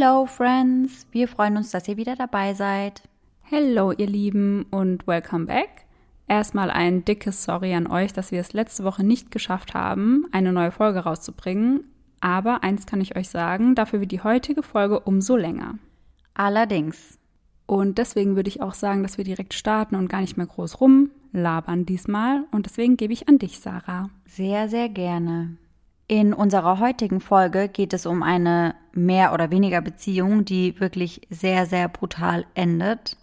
Hello, Friends! Wir freuen uns, dass ihr wieder dabei seid. Hello, ihr Lieben, und welcome back. Erstmal ein dickes Sorry an euch, dass wir es letzte Woche nicht geschafft haben, eine neue Folge rauszubringen. Aber eins kann ich euch sagen, dafür wird die heutige Folge umso länger. Allerdings. Und deswegen würde ich auch sagen, dass wir direkt starten und gar nicht mehr groß rumlabern diesmal. Und deswegen gebe ich an dich, Sarah. Sehr, sehr gerne. In unserer heutigen Folge geht es um eine mehr oder weniger Beziehung, die wirklich sehr, sehr brutal endet.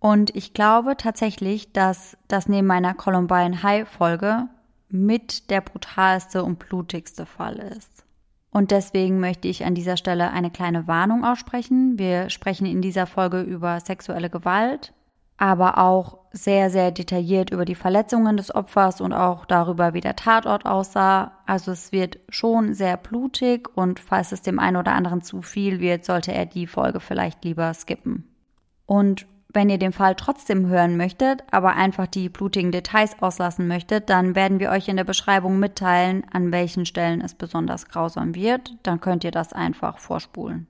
Und ich glaube tatsächlich, dass das neben meiner Columbine High Folge mit der brutalste und blutigste Fall ist. Und deswegen möchte ich an dieser Stelle eine kleine Warnung aussprechen. Wir sprechen in dieser Folge über sexuelle Gewalt, aber auch sehr, sehr detailliert über die Verletzungen des Opfers und auch darüber, wie der Tatort aussah. Also es wird schon sehr blutig und falls es dem einen oder anderen zu viel wird, sollte er die Folge vielleicht lieber skippen. Und wenn ihr den Fall trotzdem hören möchtet, aber einfach die blutigen Details auslassen möchtet, dann werden wir euch in der Beschreibung mitteilen, an welchen Stellen es besonders grausam wird. Dann könnt ihr das einfach vorspulen.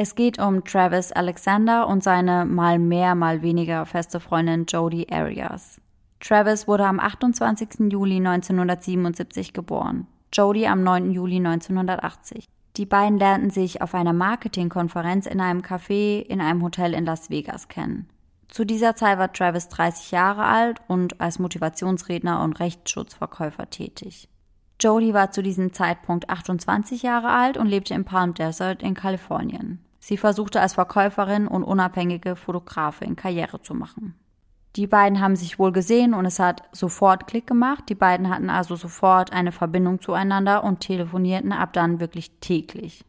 Es geht um Travis Alexander und seine mal mehr, mal weniger feste Freundin Jodie Arias. Travis wurde am 28. Juli 1977 geboren, Jodie am 9. Juli 1980. Die beiden lernten sich auf einer Marketingkonferenz in einem Café in einem Hotel in Las Vegas kennen. Zu dieser Zeit war Travis 30 Jahre alt und als Motivationsredner und Rechtsschutzverkäufer tätig. Jodie war zu diesem Zeitpunkt 28 Jahre alt und lebte im Palm Desert in Kalifornien. Sie versuchte als Verkäuferin und unabhängige Fotografin Karriere zu machen. Die beiden haben sich wohl gesehen und es hat sofort Klick gemacht. Die beiden hatten also sofort eine Verbindung zueinander und telefonierten ab dann wirklich täglich.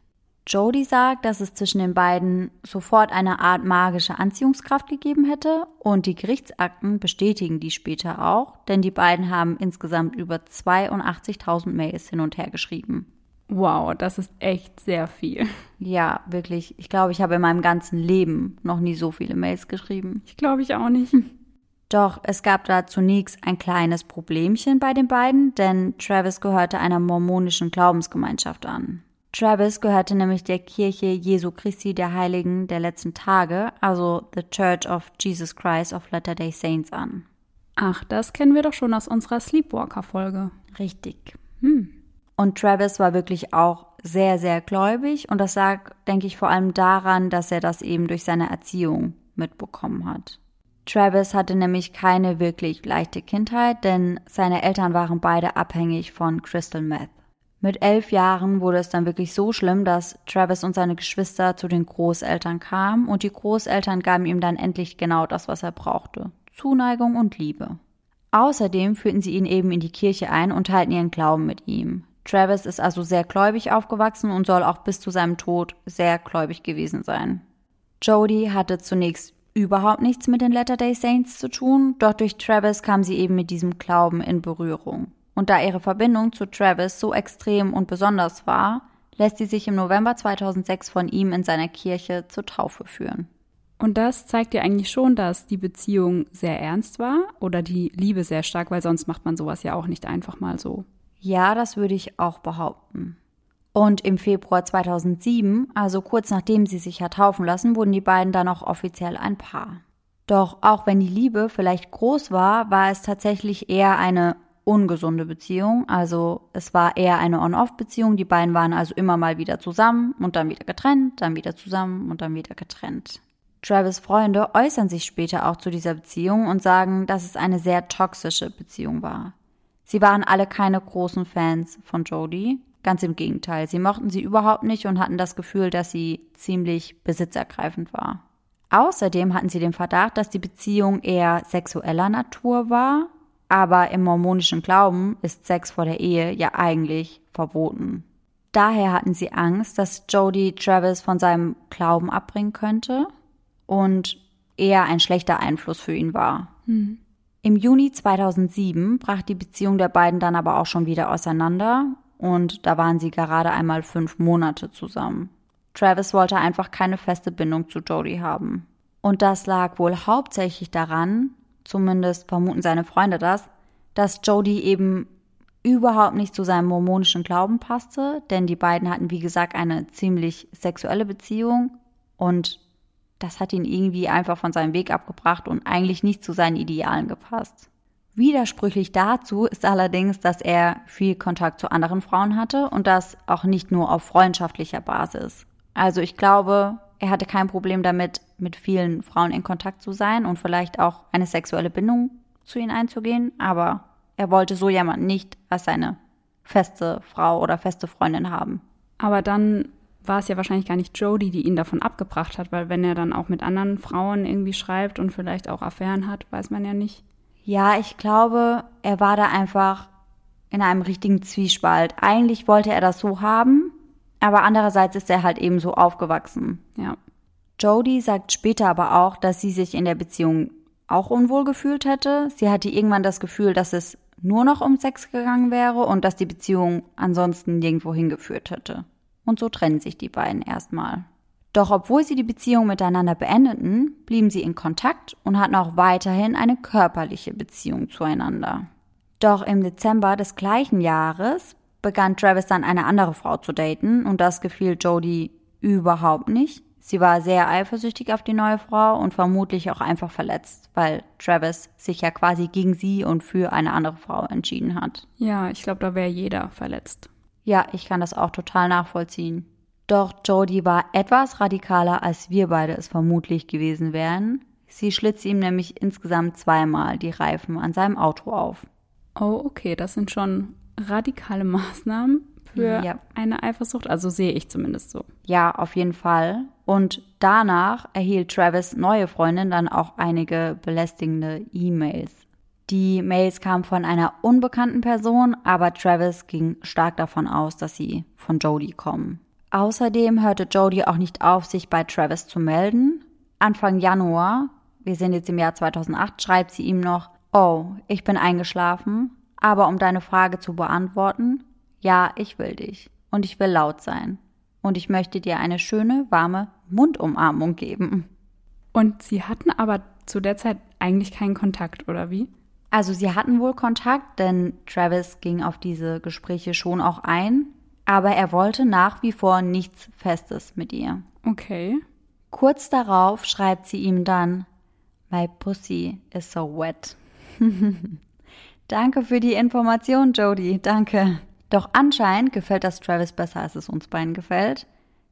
Jodie sagt, dass es zwischen den beiden sofort eine Art magische Anziehungskraft gegeben hätte und die Gerichtsakten bestätigen die später auch, denn die beiden haben insgesamt über 82.000 Mails hin und her geschrieben. Wow, das ist echt sehr viel. Ja, wirklich. Ich glaube, ich habe in meinem ganzen Leben noch nie so viele Mails geschrieben. Ich glaube ich auch nicht. Doch es gab da zunächst ein kleines Problemchen bei den beiden, denn Travis gehörte einer mormonischen Glaubensgemeinschaft an. Travis gehörte nämlich der Kirche Jesu Christi der Heiligen der letzten Tage, also The Church of Jesus Christ of Latter-day Saints an. Ach, das kennen wir doch schon aus unserer Sleepwalker-Folge. Richtig. Hm. Und Travis war wirklich auch sehr, sehr gläubig und das lag, denke ich, vor allem daran, dass er das eben durch seine Erziehung mitbekommen hat. Travis hatte nämlich keine wirklich leichte Kindheit, denn seine Eltern waren beide abhängig von Crystal Meth. Mit elf Jahren wurde es dann wirklich so schlimm, dass Travis und seine Geschwister zu den Großeltern kamen und die Großeltern gaben ihm dann endlich genau das, was er brauchte. Zuneigung und Liebe. Außerdem führten sie ihn eben in die Kirche ein und teilten ihren Glauben mit ihm. Travis ist also sehr gläubig aufgewachsen und soll auch bis zu seinem Tod sehr gläubig gewesen sein. Jodie hatte zunächst überhaupt nichts mit den Latter-day Saints zu tun, doch durch Travis kam sie eben mit diesem Glauben in Berührung. Und da ihre Verbindung zu Travis so extrem und besonders war, lässt sie sich im November 2006 von ihm in seiner Kirche zur Taufe führen. Und das zeigt ja eigentlich schon, dass die Beziehung sehr ernst war oder die Liebe sehr stark, weil sonst macht man sowas ja auch nicht einfach mal so. Ja, das würde ich auch behaupten. Und im Februar 2007, also kurz nachdem sie sich hat taufen lassen, wurden die beiden dann auch offiziell ein Paar. Doch auch wenn die Liebe vielleicht groß war, war es tatsächlich eher eine ungesunde Beziehung. Also es war eher eine On-Off-Beziehung. Die beiden waren also immer mal wieder zusammen und dann wieder getrennt, dann wieder zusammen und dann wieder getrennt. Travis Freunde äußern sich später auch zu dieser Beziehung und sagen, dass es eine sehr toxische Beziehung war. Sie waren alle keine großen Fans von Jodie. Ganz im Gegenteil, sie mochten sie überhaupt nicht und hatten das Gefühl, dass sie ziemlich besitzergreifend war. Außerdem hatten sie den Verdacht, dass die Beziehung eher sexueller Natur war, aber im mormonischen Glauben ist Sex vor der Ehe ja eigentlich verboten. Daher hatten sie Angst, dass Jodie Travis von seinem Glauben abbringen könnte und eher ein schlechter Einfluss für ihn war. Mhm. Im Juni 2007 brach die Beziehung der beiden dann aber auch schon wieder auseinander und da waren sie gerade einmal fünf Monate zusammen. Travis wollte einfach keine feste Bindung zu Jodie haben. Und das lag wohl hauptsächlich daran, zumindest vermuten seine Freunde das, dass Jodie eben überhaupt nicht zu seinem mormonischen Glauben passte, denn die beiden hatten, wie gesagt, eine ziemlich sexuelle Beziehung und das hat ihn irgendwie einfach von seinem Weg abgebracht und eigentlich nicht zu seinen Idealen gepasst. Widersprüchlich dazu ist allerdings, dass er viel Kontakt zu anderen Frauen hatte und das auch nicht nur auf freundschaftlicher Basis. Also ich glaube, er hatte kein Problem damit, mit vielen Frauen in Kontakt zu sein und vielleicht auch eine sexuelle Bindung zu ihnen einzugehen, aber er wollte so jemanden nicht als seine feste Frau oder feste Freundin haben. Aber dann war es ja wahrscheinlich gar nicht Jodie, die ihn davon abgebracht hat, weil wenn er dann auch mit anderen Frauen irgendwie schreibt und vielleicht auch Affären hat, weiß man ja nicht. Ja, ich glaube, er war da einfach in einem richtigen Zwiespalt. Eigentlich wollte er das so haben, aber andererseits ist er halt eben so aufgewachsen. Ja. Jodie sagt später aber auch, dass sie sich in der Beziehung auch unwohl gefühlt hätte. Sie hatte irgendwann das Gefühl, dass es nur noch um Sex gegangen wäre und dass die Beziehung ansonsten nirgendwo hingeführt hätte. Und so trennen sich die beiden erstmal. Doch obwohl sie die Beziehung miteinander beendeten, blieben sie in Kontakt und hatten auch weiterhin eine körperliche Beziehung zueinander. Doch im Dezember des gleichen Jahres begann Travis dann eine andere Frau zu daten und das gefiel Jodie überhaupt nicht. Sie war sehr eifersüchtig auf die neue Frau und vermutlich auch einfach verletzt, weil Travis sich ja quasi gegen sie und für eine andere Frau entschieden hat. Ja, ich glaube, da wäre jeder verletzt. Ja, ich kann das auch total nachvollziehen. Doch Jodie war etwas radikaler, als wir beide es vermutlich gewesen wären. Sie schlitzte ihm nämlich insgesamt zweimal die Reifen an seinem Auto auf. Oh, okay, das sind schon radikale Maßnahmen für ja. eine Eifersucht. Also sehe ich zumindest so. Ja, auf jeden Fall. Und danach erhielt Travis neue Freundin dann auch einige belästigende E-Mails. Die Mails kamen von einer unbekannten Person, aber Travis ging stark davon aus, dass sie von Jodie kommen. Außerdem hörte Jodie auch nicht auf, sich bei Travis zu melden. Anfang Januar, wir sind jetzt im Jahr 2008, schreibt sie ihm noch, oh, ich bin eingeschlafen, aber um deine Frage zu beantworten, ja, ich will dich und ich will laut sein und ich möchte dir eine schöne, warme Mundumarmung geben. Und sie hatten aber zu der Zeit eigentlich keinen Kontakt, oder wie? Also sie hatten wohl Kontakt, denn Travis ging auf diese Gespräche schon auch ein, aber er wollte nach wie vor nichts Festes mit ihr. Okay. Kurz darauf schreibt sie ihm dann, My pussy is so wet. danke für die Information, Jodie, danke. Doch anscheinend gefällt das Travis besser, als es uns beiden gefällt,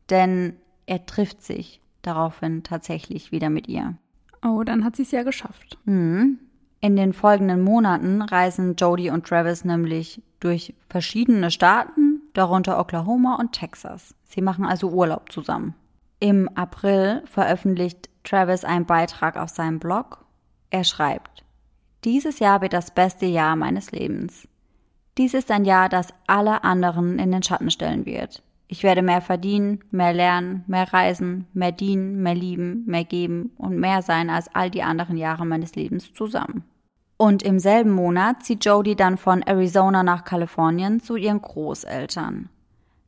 denn er trifft sich daraufhin tatsächlich wieder mit ihr. Oh, dann hat sie es ja geschafft. Mhm. In den folgenden Monaten reisen Jodie und Travis nämlich durch verschiedene Staaten, darunter Oklahoma und Texas. Sie machen also Urlaub zusammen. Im April veröffentlicht Travis einen Beitrag auf seinem Blog. Er schreibt, dieses Jahr wird das beste Jahr meines Lebens. Dies ist ein Jahr, das alle anderen in den Schatten stellen wird. Ich werde mehr verdienen, mehr lernen, mehr reisen, mehr dienen, mehr lieben, mehr geben und mehr sein als all die anderen Jahre meines Lebens zusammen. Und im selben Monat zieht Jodie dann von Arizona nach Kalifornien zu ihren Großeltern.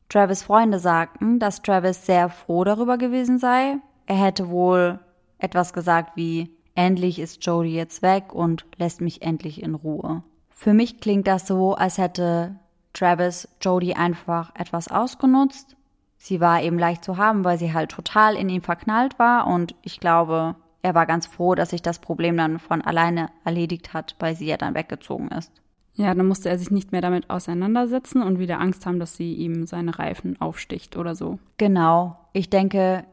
Travis Freunde sagten, dass Travis sehr froh darüber gewesen sei. Er hätte wohl etwas gesagt wie, endlich ist Jodie jetzt weg und lässt mich endlich in Ruhe. Für mich klingt das so, als hätte Travis Jodie einfach etwas ausgenutzt. Sie war eben leicht zu haben, weil sie halt total in ihn verknallt war und ich glaube, er war ganz froh, dass sich das Problem dann von alleine erledigt hat, weil sie ja dann weggezogen ist. Ja, dann musste er sich nicht mehr damit auseinandersetzen und wieder Angst haben, dass sie ihm seine Reifen aufsticht oder so. Genau. Ich denke,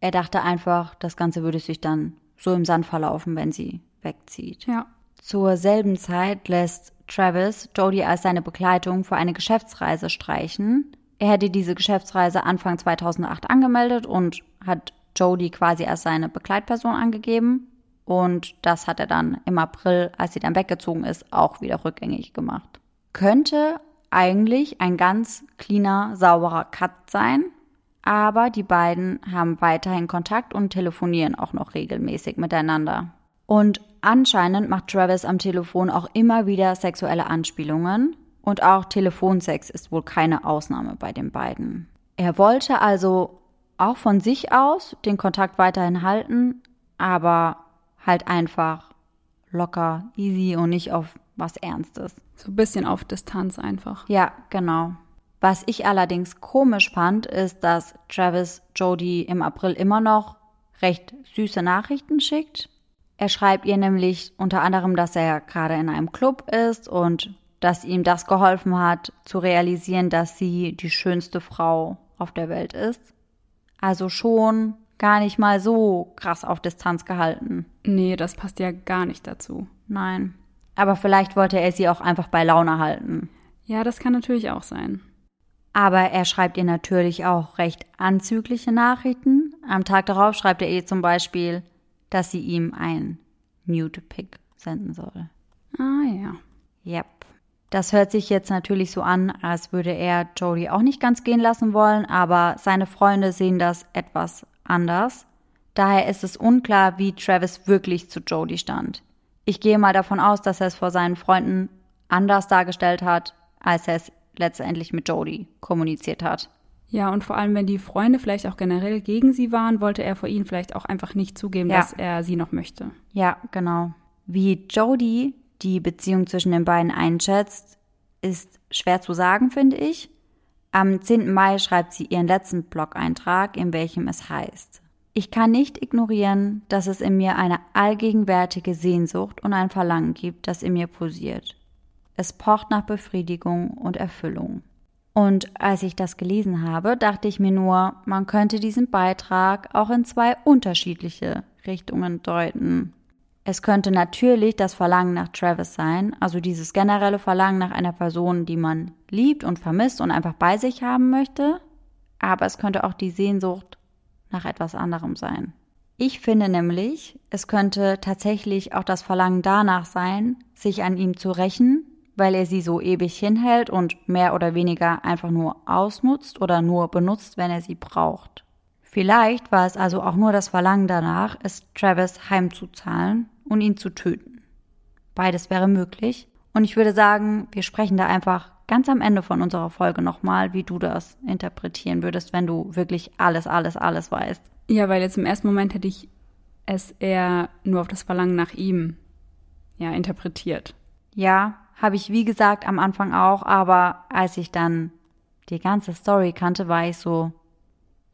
er dachte einfach, das Ganze würde sich dann so im Sand verlaufen, wenn sie wegzieht. Ja. Zur selben Zeit lässt Travis Jodie als seine Begleitung für eine Geschäftsreise streichen. Er hätte diese Geschäftsreise Anfang 2008 angemeldet und hat Jodie quasi als seine Begleitperson angegeben. Und das hat er dann im April, als sie dann weggezogen ist, auch wieder rückgängig gemacht. Könnte eigentlich ein ganz cleaner, sauberer Cut sein, aber die beiden haben weiterhin Kontakt und telefonieren auch noch regelmäßig miteinander. Und anscheinend macht Travis am Telefon auch immer wieder sexuelle Anspielungen und auch Telefonsex ist wohl keine Ausnahme bei den beiden. Er wollte also auch von sich aus den Kontakt weiterhin halten, aber halt einfach locker, easy und nicht auf was Ernstes. So ein bisschen auf Distanz einfach. Ja, genau. Was ich allerdings komisch fand, ist, dass Travis Jody im April immer noch recht süße Nachrichten schickt. Er schreibt ihr nämlich unter anderem, dass er gerade in einem Club ist und dass ihm das geholfen hat, zu realisieren, dass sie die schönste Frau auf der Welt ist. Also schon gar nicht mal so krass auf Distanz gehalten. Nee, das passt ja gar nicht dazu. Nein. Aber vielleicht wollte er sie auch einfach bei Laune halten. Ja, das kann natürlich auch sein. Aber er schreibt ihr natürlich auch recht anzügliche Nachrichten. Am Tag darauf schreibt er ihr zum Beispiel, dass sie ihm ein Nude-Pick senden soll. Ah ja. Yep. Das hört sich jetzt natürlich so an, als würde er Jodie auch nicht ganz gehen lassen wollen, aber seine Freunde sehen das etwas anders. Daher ist es unklar, wie Travis wirklich zu Jodie stand. Ich gehe mal davon aus, dass er es vor seinen Freunden anders dargestellt hat, als er es letztendlich mit Jodie kommuniziert hat. Ja, und vor allem, wenn die Freunde vielleicht auch generell gegen sie waren, wollte er vor ihnen vielleicht auch einfach nicht zugeben, Ja. dass er sie noch möchte. Ja, genau. Wie Jodie die Beziehung zwischen den beiden einschätzt, ist schwer zu sagen, finde ich. Am 10. Mai schreibt sie ihren letzten Blog-Eintrag, in welchem es heißt: Ich kann nicht ignorieren, dass es in mir eine allgegenwärtige Sehnsucht und ein Verlangen gibt, das in mir pulsiert. Es pocht nach Befriedigung und Erfüllung. Und als ich das gelesen habe, dachte ich mir nur, man könnte diesen Beitrag auch in zwei unterschiedliche Richtungen deuten. Es könnte natürlich das Verlangen nach Travis sein, also dieses generelle Verlangen nach einer Person, die man liebt und vermisst und einfach bei sich haben möchte, aber es könnte auch die Sehnsucht nach etwas anderem sein. Ich finde nämlich, es könnte tatsächlich auch das Verlangen danach sein, sich an ihm zu rächen, weil er sie so ewig hinhält und mehr oder weniger einfach nur ausnutzt oder nur benutzt, wenn er sie braucht. Vielleicht war es also auch nur das Verlangen danach, es Travis heimzuzahlen und ihn zu töten. Beides wäre möglich. Und ich würde sagen, wir sprechen da einfach ganz am Ende von unserer Folge nochmal, wie du das interpretieren würdest, wenn du wirklich alles, alles, alles weißt. Ja, weil jetzt im ersten Moment hätte ich es eher nur auf das Verlangen nach ihm ja, interpretiert. Ja, habe ich wie gesagt am Anfang auch, aber als ich dann die ganze Story kannte, war ich so,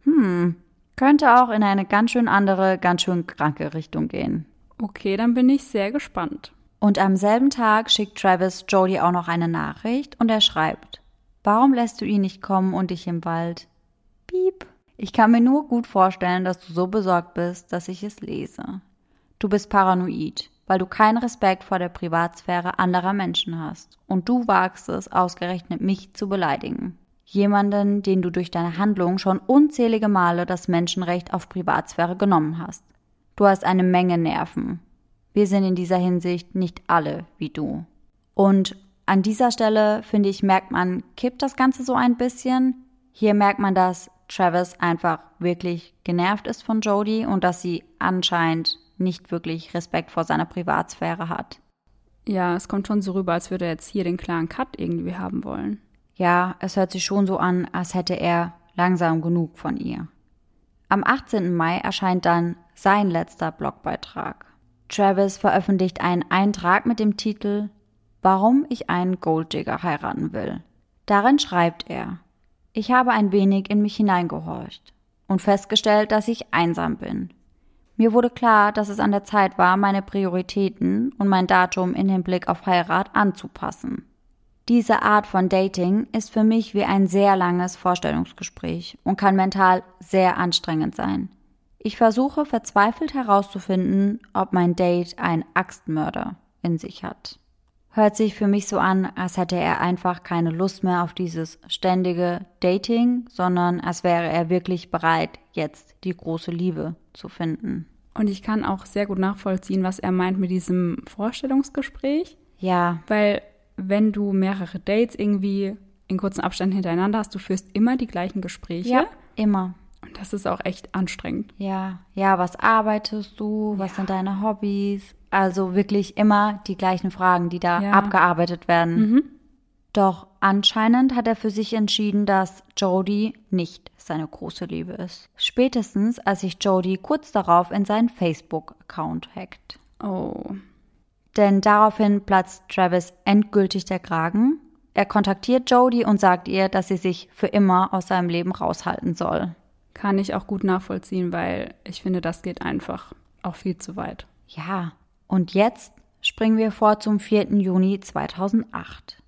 hm, könnte auch in eine ganz schön andere, ganz schön kranke Richtung gehen. Okay, dann bin ich sehr gespannt. Und am selben Tag schickt Travis Jody auch noch eine Nachricht und er schreibt, warum lässt du ihn nicht kommen und dich im Wald? Piep. Ich kann mir nur gut vorstellen, dass du so besorgt bist, dass ich es lese. Du bist paranoid, weil du keinen Respekt vor der Privatsphäre anderer Menschen hast und du wagst es, ausgerechnet mich zu beleidigen. Jemanden, den du durch deine Handlung schon unzählige Male das Menschenrecht auf Privatsphäre genommen hast. Du hast eine Menge Nerven. Wir sind in dieser Hinsicht nicht alle wie du. Und an dieser Stelle, finde ich, merkt man, kippt das Ganze so ein bisschen. Hier merkt man, dass Travis einfach wirklich genervt ist von Jodie und dass sie anscheinend nicht wirklich Respekt vor seiner Privatsphäre hat. Ja, es kommt schon so rüber, als würde er jetzt hier den klaren Cut irgendwie haben wollen. Ja, es hört sich schon so an, als hätte er langsam genug von ihr. Am 18. Mai erscheint dann sein letzter Blogbeitrag. Travis veröffentlicht einen Eintrag mit dem Titel Warum ich einen Golddigger heiraten will. Darin schreibt er, ich habe ein wenig in mich hineingehorcht und festgestellt, dass ich einsam bin. Mir wurde klar, dass es an der Zeit war, meine Prioritäten und mein Datum in Hinblick auf Heirat anzupassen. Diese Art von Dating ist für mich wie ein sehr langes Vorstellungsgespräch und kann mental sehr anstrengend sein. Ich versuche verzweifelt herauszufinden, ob mein Date ein Axtmörder in sich hat. Hört sich für mich so an, als hätte er einfach keine Lust mehr auf dieses ständige Dating, sondern als wäre er wirklich bereit, jetzt die große Liebe zu finden. Und ich kann auch sehr gut nachvollziehen, was er meint mit diesem Vorstellungsgespräch, Ja, weil wenn du mehrere Dates irgendwie in kurzen Abständen hintereinander hast, du führst immer die gleichen Gespräche. ja, immer. Und das ist auch echt anstrengend. Ja, ja, was arbeitest du? Was sind deine Hobbys? Also wirklich immer die gleichen Fragen, die da Ja. abgearbeitet werden. Mhm. Doch anscheinend hat er für sich entschieden, dass Jodie nicht seine große Liebe ist. Spätestens, als sich Jodie kurz darauf in seinen Facebook-Account hackt. Oh. Denn daraufhin platzt Travis endgültig der Kragen. Er kontaktiert Jodie und sagt ihr, dass sie sich für immer aus seinem Leben raushalten soll. Kann ich auch gut nachvollziehen, weil ich finde, das geht einfach auch viel zu weit. Ja, und jetzt springen wir vor zum 4. Juni 2008.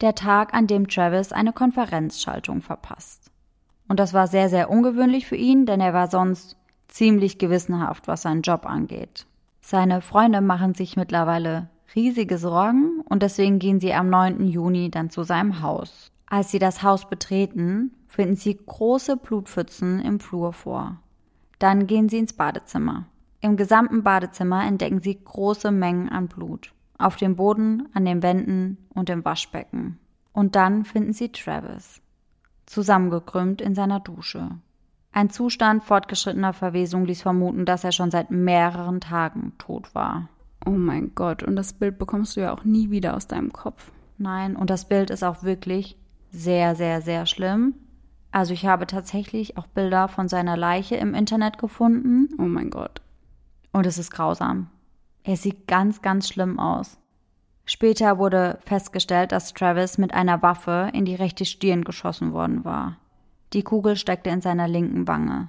Der Tag, an dem Travis eine Konferenzschaltung verpasst. Und das war sehr, sehr ungewöhnlich für ihn, denn er war sonst ziemlich gewissenhaft, was seinen Job angeht. Seine Freunde machen sich mittlerweile riesige Sorgen und deswegen gehen sie am 9. Juni dann zu seinem Haus. Als sie das Haus betreten, finden sie große Blutpfützen im Flur vor. Dann gehen sie ins Badezimmer. Im gesamten Badezimmer entdecken sie große Mengen an Blut. Auf dem Boden, an den Wänden und im Waschbecken. Und dann finden sie Travis. Zusammengekrümmt in seiner Dusche. Ein Zustand fortgeschrittener Verwesung ließ vermuten, dass er schon seit mehreren Tagen tot war. Oh mein Gott, und das Bild bekommst du ja auch nie wieder aus deinem Kopf. Nein, und das Bild ist auch wirklich sehr, sehr, sehr schlimm. Also ich habe tatsächlich auch Bilder von seiner Leiche im Internet gefunden. Oh mein Gott. Und es ist grausam. Er sieht ganz, ganz schlimm aus. Später wurde festgestellt, dass Travis mit einer Waffe in die rechte Stirn geschossen worden war. Die Kugel steckte in seiner linken Wange.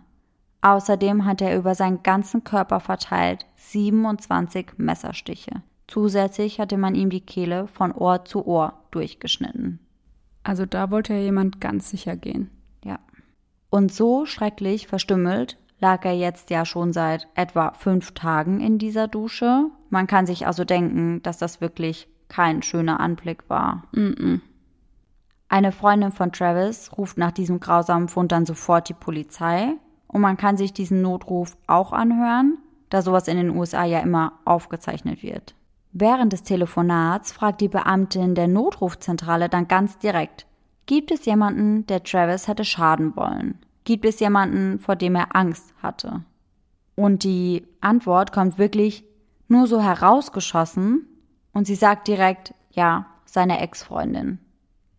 Außerdem hatte er über seinen ganzen Körper verteilt 27 Messerstiche. Zusätzlich hatte man ihm die Kehle von Ohr zu Ohr durchgeschnitten. Also da wollte ja jemand ganz sicher gehen. Ja. Und so schrecklich verstümmelt lag er jetzt ja schon seit etwa fünf Tagen in dieser Dusche. Man kann sich also denken, dass das wirklich kein schöner Anblick war. Mm, -mm. Eine Freundin von Travis ruft nach diesem grausamen Fund dann sofort die Polizei und man kann sich diesen Notruf auch anhören, da sowas in den USA ja immer aufgezeichnet wird. Während des Telefonats fragt die Beamtin der Notrufzentrale dann ganz direkt, gibt es jemanden, der Travis hätte schaden wollen? Gibt es jemanden, vor dem er Angst hatte? Und die Antwort kommt wirklich nur so herausgeschossen und sie sagt direkt, ja, seine Ex-Freundin.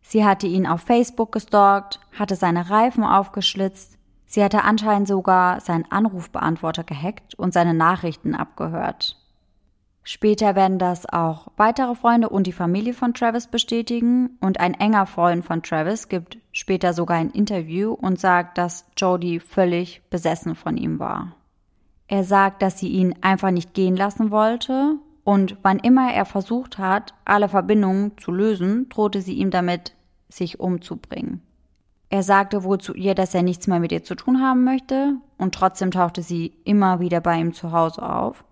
Sie hatte ihn auf Facebook gestalkt, hatte seine Reifen aufgeschlitzt, sie hatte anscheinend sogar seinen Anrufbeantworter gehackt und seine Nachrichten abgehört. Später werden das auch weitere Freunde und die Familie von Travis bestätigen und ein enger Freund von Travis gibt später sogar ein Interview und sagt, dass Jody völlig besessen von ihm war. Er sagt, dass sie ihn einfach nicht gehen lassen wollte und wann immer er versucht hat, alle Verbindungen zu lösen, drohte sie ihm damit, sich umzubringen. Er sagte wohl zu ihr, dass er nichts mehr mit ihr zu tun haben möchte, und trotzdem tauchte sie immer wieder bei ihm zu Hause auf.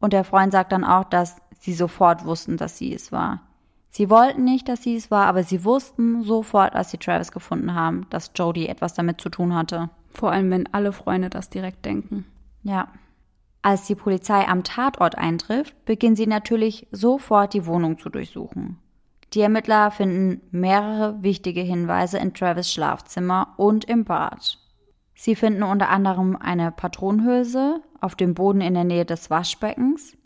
Und der Freund sagt dann auch, dass sie sofort wussten, dass sie es war. Sie wollten nicht, dass sie es war, aber sie wussten sofort, als sie Travis gefunden haben, dass Jodie etwas damit zu tun hatte. Vor allem, wenn alle Freunde das direkt denken. Ja. Als die Polizei am Tatort eintrifft, beginnen sie natürlich sofort die Wohnung zu durchsuchen. Die Ermittler finden mehrere wichtige Hinweise in Travis Schlafzimmer und im Bad. Sie finden unter anderem eine Patronenhülse auf dem Boden in der Nähe des Waschbeckens.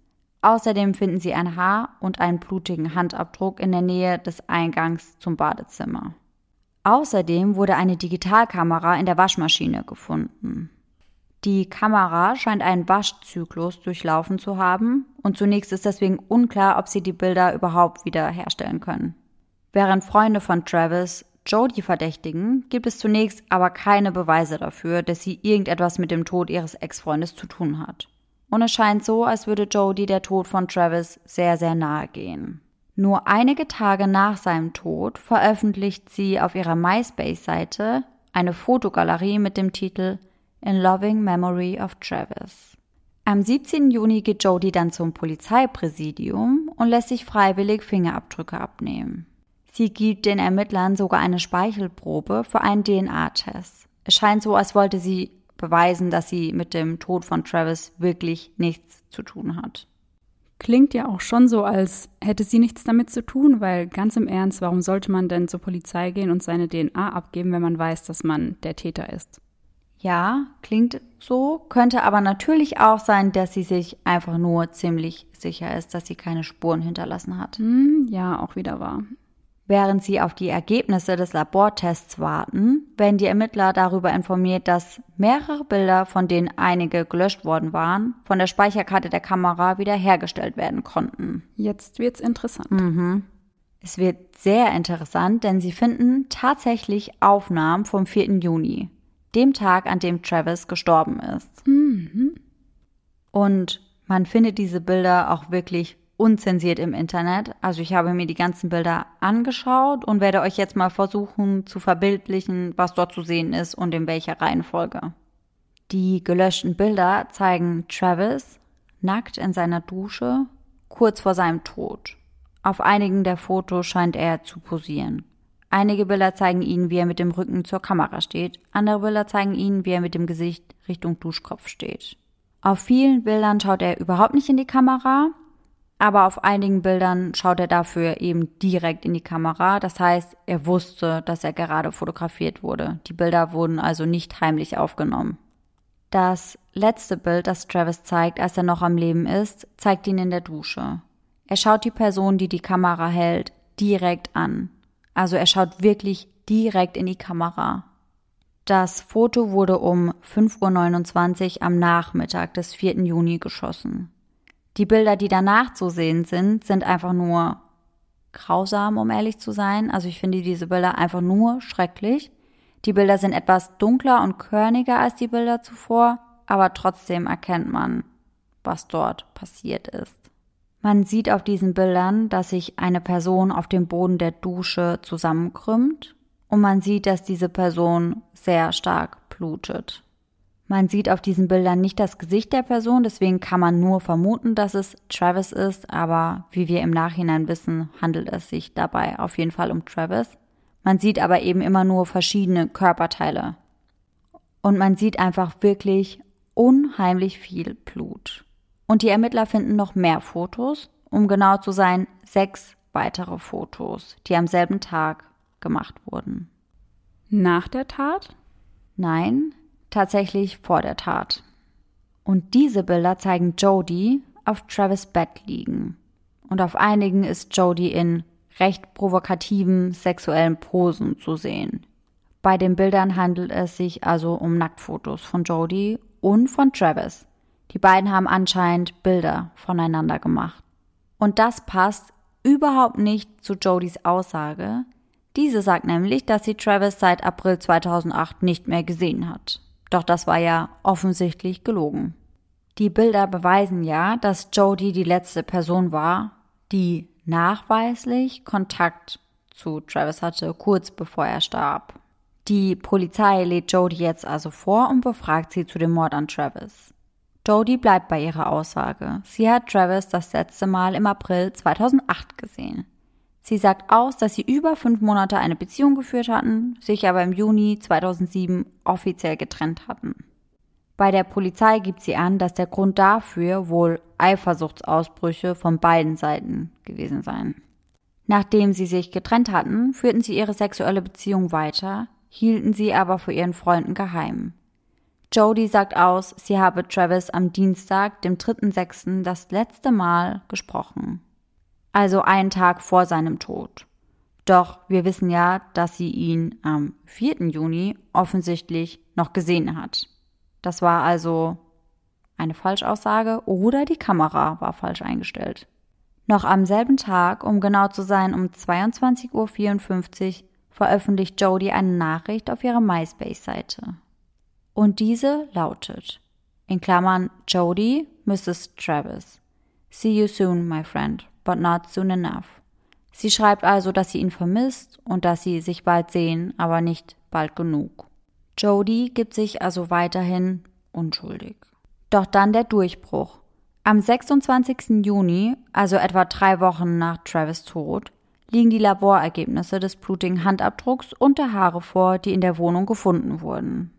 Außerdem finden sie ein Haar und einen blutigen Handabdruck in der Nähe des Eingangs zum Badezimmer. Außerdem wurde eine Digitalkamera in der Waschmaschine gefunden. Die Kamera scheint einen Waschzyklus durchlaufen zu haben und zunächst ist deswegen unklar, ob sie die Bilder überhaupt wieder herstellen können. Während Freunde von Travis Jodie verdächtigen, gibt es zunächst aber keine Beweise dafür, dass sie irgendetwas mit dem Tod ihres Ex-Freundes zu tun hat. Und es scheint so, als würde Jodie der Tod von Travis sehr, sehr nahe gehen. Nur einige Tage nach seinem Tod veröffentlicht sie auf ihrer MySpace-Seite eine Fotogalerie mit dem Titel in loving memory of Travis. Am 17. Juni geht Jodie dann zum Polizeipräsidium und lässt sich freiwillig Fingerabdrücke abnehmen. Sie gibt den Ermittlern sogar eine Speichelprobe für einen DNA-Test. Es scheint so, als wollte sie beweisen, dass sie mit dem Tod von Travis wirklich nichts zu tun hat. Klingt ja auch schon so, als hätte sie nichts damit zu tun, weil ganz im Ernst, warum sollte man denn zur Polizei gehen und seine DNA abgeben, wenn man weiß, dass man der Täter ist? Ja, klingt so, könnte aber natürlich auch sein, dass sie sich einfach nur ziemlich sicher ist, dass sie keine Spuren hinterlassen hat. Hm, ja, auch wieder wahr. Während sie auf die Ergebnisse des Labortests warten, werden die Ermittler darüber informiert, dass mehrere Bilder, von denen einige gelöscht worden waren, von der Speicherkarte der Kamera wiederhergestellt werden konnten. Jetzt wird's interessant. Mhm. Es wird sehr interessant, denn sie finden tatsächlich Aufnahmen vom 4. Juni, dem Tag, an dem Travis gestorben ist. Mhm. Und man findet diese Bilder auch wirklich unzensiert im Internet. Also ich habe mir die ganzen Bilder angeschaut und werde euch jetzt mal versuchen zu verbildlichen, was dort zu sehen ist und in welcher Reihenfolge. Die gelöschten Bilder zeigen Travis nackt in seiner Dusche kurz vor seinem Tod. Auf einigen der Fotos scheint er zu posieren. Einige Bilder zeigen ihn, wie er mit dem Rücken zur Kamera steht, andere Bilder zeigen ihn, wie er mit dem Gesicht Richtung Duschkopf steht. Auf vielen Bildern schaut er überhaupt nicht in die Kamera, aber auf einigen Bildern schaut er dafür eben direkt in die Kamera. Das heißt, er wusste, dass er gerade fotografiert wurde. Die Bilder wurden also nicht heimlich aufgenommen. Das letzte Bild, das Travis zeigt, als er noch am Leben ist, zeigt ihn in der Dusche. Er schaut die Person, die die Kamera hält, direkt an. Also er schaut wirklich direkt in die Kamera. Das Foto wurde um 5.29 Uhr am Nachmittag des 4. Juni geschossen. Die Bilder, die danach zu sehen sind, sind einfach nur grausam, um ehrlich zu sein. Also ich finde diese Bilder einfach nur schrecklich. Die Bilder sind etwas dunkler und körniger als die Bilder zuvor, aber trotzdem erkennt man, was dort passiert ist. Man sieht auf diesen Bildern, dass sich eine Person auf dem Boden der Dusche zusammenkrümmt und man sieht, dass diese Person sehr stark blutet. Man sieht auf diesen Bildern nicht das Gesicht der Person, deswegen kann man nur vermuten, dass es Travis ist, aber wie wir im Nachhinein wissen, handelt es sich dabei auf jeden Fall um Travis. Man sieht aber eben immer nur verschiedene Körperteile. Und man sieht einfach wirklich unheimlich viel Blut. Und die Ermittler finden noch mehr Fotos, um genau zu sein, sechs weitere Fotos, die am selben Tag gemacht wurden. Nach der Tat? Nein, tatsächlich vor der Tat. Und diese Bilder zeigen Jody auf Travis Bett liegen. Und auf einigen ist Jody in recht provokativen sexuellen Posen zu sehen. Bei den Bildern handelt es sich also um Nacktfotos von Jody und von Travis. Die beiden haben anscheinend Bilder voneinander gemacht. Und das passt überhaupt nicht zu Jodys Aussage. Diese sagt nämlich, dass sie Travis seit April 2008 nicht mehr gesehen hat. Doch das war ja offensichtlich gelogen. Die Bilder beweisen ja, dass Jody die letzte Person war, die nachweislich Kontakt zu Travis hatte, kurz bevor er starb. Die Polizei lädt Jody jetzt also vor und befragt sie zu dem Mord an Travis. Jody bleibt bei ihrer Aussage. Sie hat Travis das letzte Mal im April 2008 gesehen. Sie sagt aus, dass sie über fünf Monate eine Beziehung geführt hatten, sich aber im Juni 2007 offiziell getrennt hatten. Bei der Polizei gibt sie an, dass der Grund dafür wohl Eifersuchtsausbrüche von beiden Seiten gewesen seien. Nachdem sie sich getrennt hatten, führten sie ihre sexuelle Beziehung weiter, hielten sie aber vor ihren Freunden geheim. Jody sagt aus, sie habe Travis am Dienstag, dem 3.6., das letzte Mal gesprochen also einen Tag vor seinem Tod. Doch wir wissen ja, dass sie ihn am 4. Juni offensichtlich noch gesehen hat. Das war also eine Falschaussage oder die Kamera war falsch eingestellt. Noch am selben Tag, um genau zu sein, um 22.54 Uhr veröffentlicht Jodie eine Nachricht auf ihrer MySpace-Seite. Und diese lautet, in Klammern Jodie, Mrs. Travis. See you soon, my friend but not soon enough. Sie schreibt also, dass sie ihn vermisst und dass sie sich bald sehen, aber nicht bald genug. Jody gibt sich also weiterhin unschuldig. Doch dann der Durchbruch. Am 26. Juni, also etwa drei Wochen nach Travis Tod, liegen die Laborergebnisse des blutigen Handabdrucks und der Haare vor, die in der Wohnung gefunden wurden.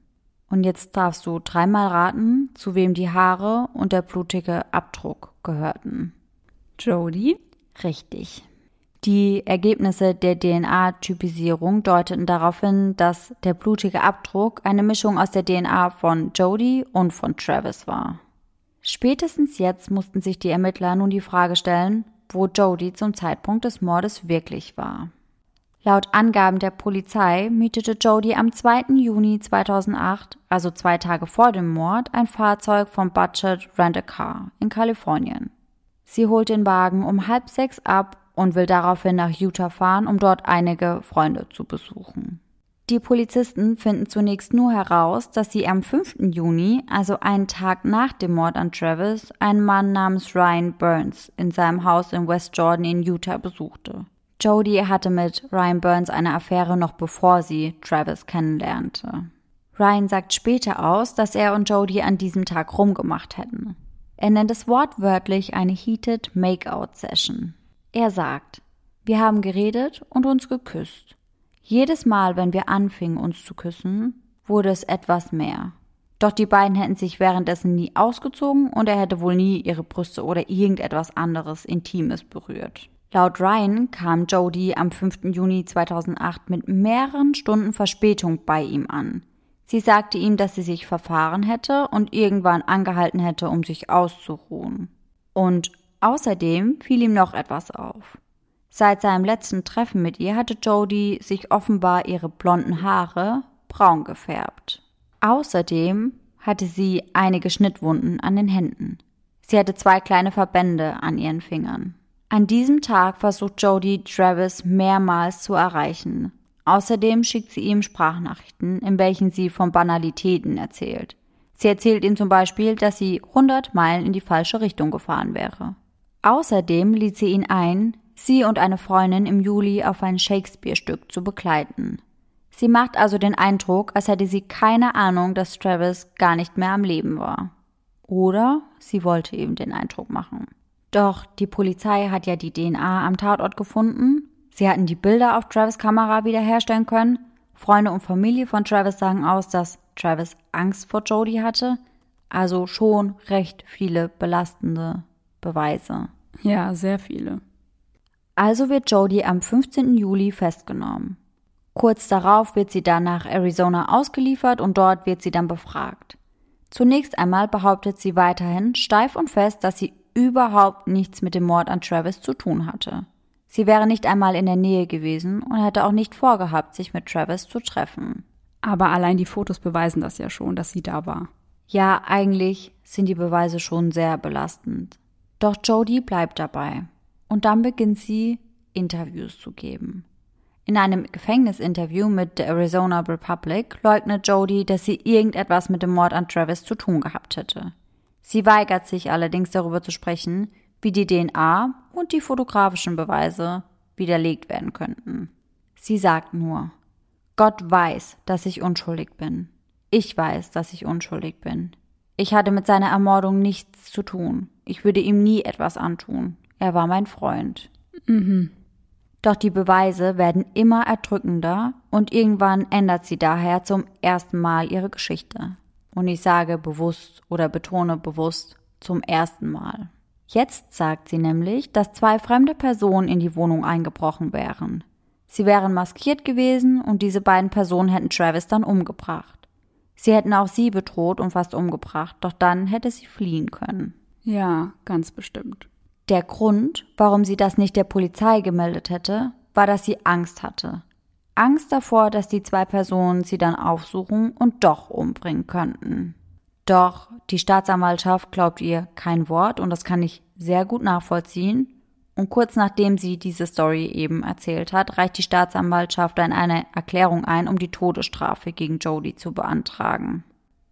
Und jetzt darfst du dreimal raten, zu wem die Haare und der blutige Abdruck gehörten. Jody? Richtig. Die Ergebnisse der DNA-Typisierung deuteten darauf hin, dass der blutige Abdruck eine Mischung aus der DNA von Jody und von Travis war. Spätestens jetzt mussten sich die Ermittler nun die Frage stellen, wo Jody zum Zeitpunkt des Mordes wirklich war. Laut Angaben der Polizei mietete Jody am 2. Juni 2008, also zwei Tage vor dem Mord, ein Fahrzeug vom Budget Rent a Car in Kalifornien. Sie holt den Wagen um halb sechs ab und will daraufhin nach Utah fahren, um dort einige Freunde zu besuchen. Die Polizisten finden zunächst nur heraus, dass sie am 5. Juni, also einen Tag nach dem Mord an Travis, einen Mann namens Ryan Burns in seinem Haus in West Jordan in Utah besuchte. Jody hatte mit Ryan Burns eine Affäre noch bevor sie Travis kennenlernte. Ryan sagt später aus, dass er und Jody an diesem Tag rumgemacht hätten. Er nennt es wortwörtlich eine Heated Makeout Session. Er sagt, wir haben geredet und uns geküsst. Jedes Mal, wenn wir anfingen, uns zu küssen, wurde es etwas mehr. Doch die beiden hätten sich währenddessen nie ausgezogen und er hätte wohl nie ihre Brüste oder irgendetwas anderes Intimes berührt. Laut Ryan kam Jodie am 5. Juni 2008 mit mehreren Stunden Verspätung bei ihm an. Sie sagte ihm, dass sie sich verfahren hätte und irgendwann angehalten hätte, um sich auszuruhen. Und außerdem fiel ihm noch etwas auf. Seit seinem letzten Treffen mit ihr hatte Jodie sich offenbar ihre blonden Haare braun gefärbt. Außerdem hatte sie einige Schnittwunden an den Händen. Sie hatte zwei kleine Verbände an ihren Fingern. An diesem Tag versucht Jodie Travis mehrmals zu erreichen. Außerdem schickt sie ihm Sprachnachrichten, in welchen sie von Banalitäten erzählt. Sie erzählt ihm zum Beispiel, dass sie 100 Meilen in die falsche Richtung gefahren wäre. Außerdem ließ sie ihn ein, sie und eine Freundin im Juli auf ein Shakespeare-Stück zu begleiten. Sie macht also den Eindruck, als hätte sie keine Ahnung, dass Travis gar nicht mehr am Leben war. Oder sie wollte eben den Eindruck machen. Doch die Polizei hat ja die DNA am Tatort gefunden. Sie hatten die Bilder auf Travis Kamera wiederherstellen können. Freunde und Familie von Travis sagen aus, dass Travis Angst vor Jodie hatte. Also schon recht viele belastende Beweise. Ja, sehr viele. Also wird Jodie am 15. Juli festgenommen. Kurz darauf wird sie dann nach Arizona ausgeliefert und dort wird sie dann befragt. Zunächst einmal behauptet sie weiterhin steif und fest, dass sie überhaupt nichts mit dem Mord an Travis zu tun hatte. Sie wäre nicht einmal in der Nähe gewesen und hätte auch nicht vorgehabt, sich mit Travis zu treffen. Aber allein die Fotos beweisen das ja schon, dass sie da war. Ja, eigentlich sind die Beweise schon sehr belastend. Doch Jodie bleibt dabei. Und dann beginnt sie, Interviews zu geben. In einem Gefängnisinterview mit der Arizona Republic leugnet Jody, dass sie irgendetwas mit dem Mord an Travis zu tun gehabt hätte. Sie weigert sich allerdings darüber zu sprechen, wie die DNA und die fotografischen Beweise widerlegt werden könnten. Sie sagt nur, Gott weiß, dass ich unschuldig bin. Ich weiß, dass ich unschuldig bin. Ich hatte mit seiner Ermordung nichts zu tun. Ich würde ihm nie etwas antun. Er war mein Freund. Mhm. Doch die Beweise werden immer erdrückender und irgendwann ändert sie daher zum ersten Mal ihre Geschichte. Und ich sage bewusst oder betone bewusst zum ersten Mal. Jetzt sagt sie nämlich, dass zwei fremde Personen in die Wohnung eingebrochen wären. Sie wären maskiert gewesen und diese beiden Personen hätten Travis dann umgebracht. Sie hätten auch sie bedroht und fast umgebracht, doch dann hätte sie fliehen können. Ja, ganz bestimmt. Der Grund, warum sie das nicht der Polizei gemeldet hätte, war, dass sie Angst hatte. Angst davor, dass die zwei Personen sie dann aufsuchen und doch umbringen könnten. Doch die Staatsanwaltschaft glaubt ihr kein Wort und das kann ich sehr gut nachvollziehen. Und kurz nachdem sie diese Story eben erzählt hat, reicht die Staatsanwaltschaft dann eine Erklärung ein, um die Todesstrafe gegen Jody zu beantragen.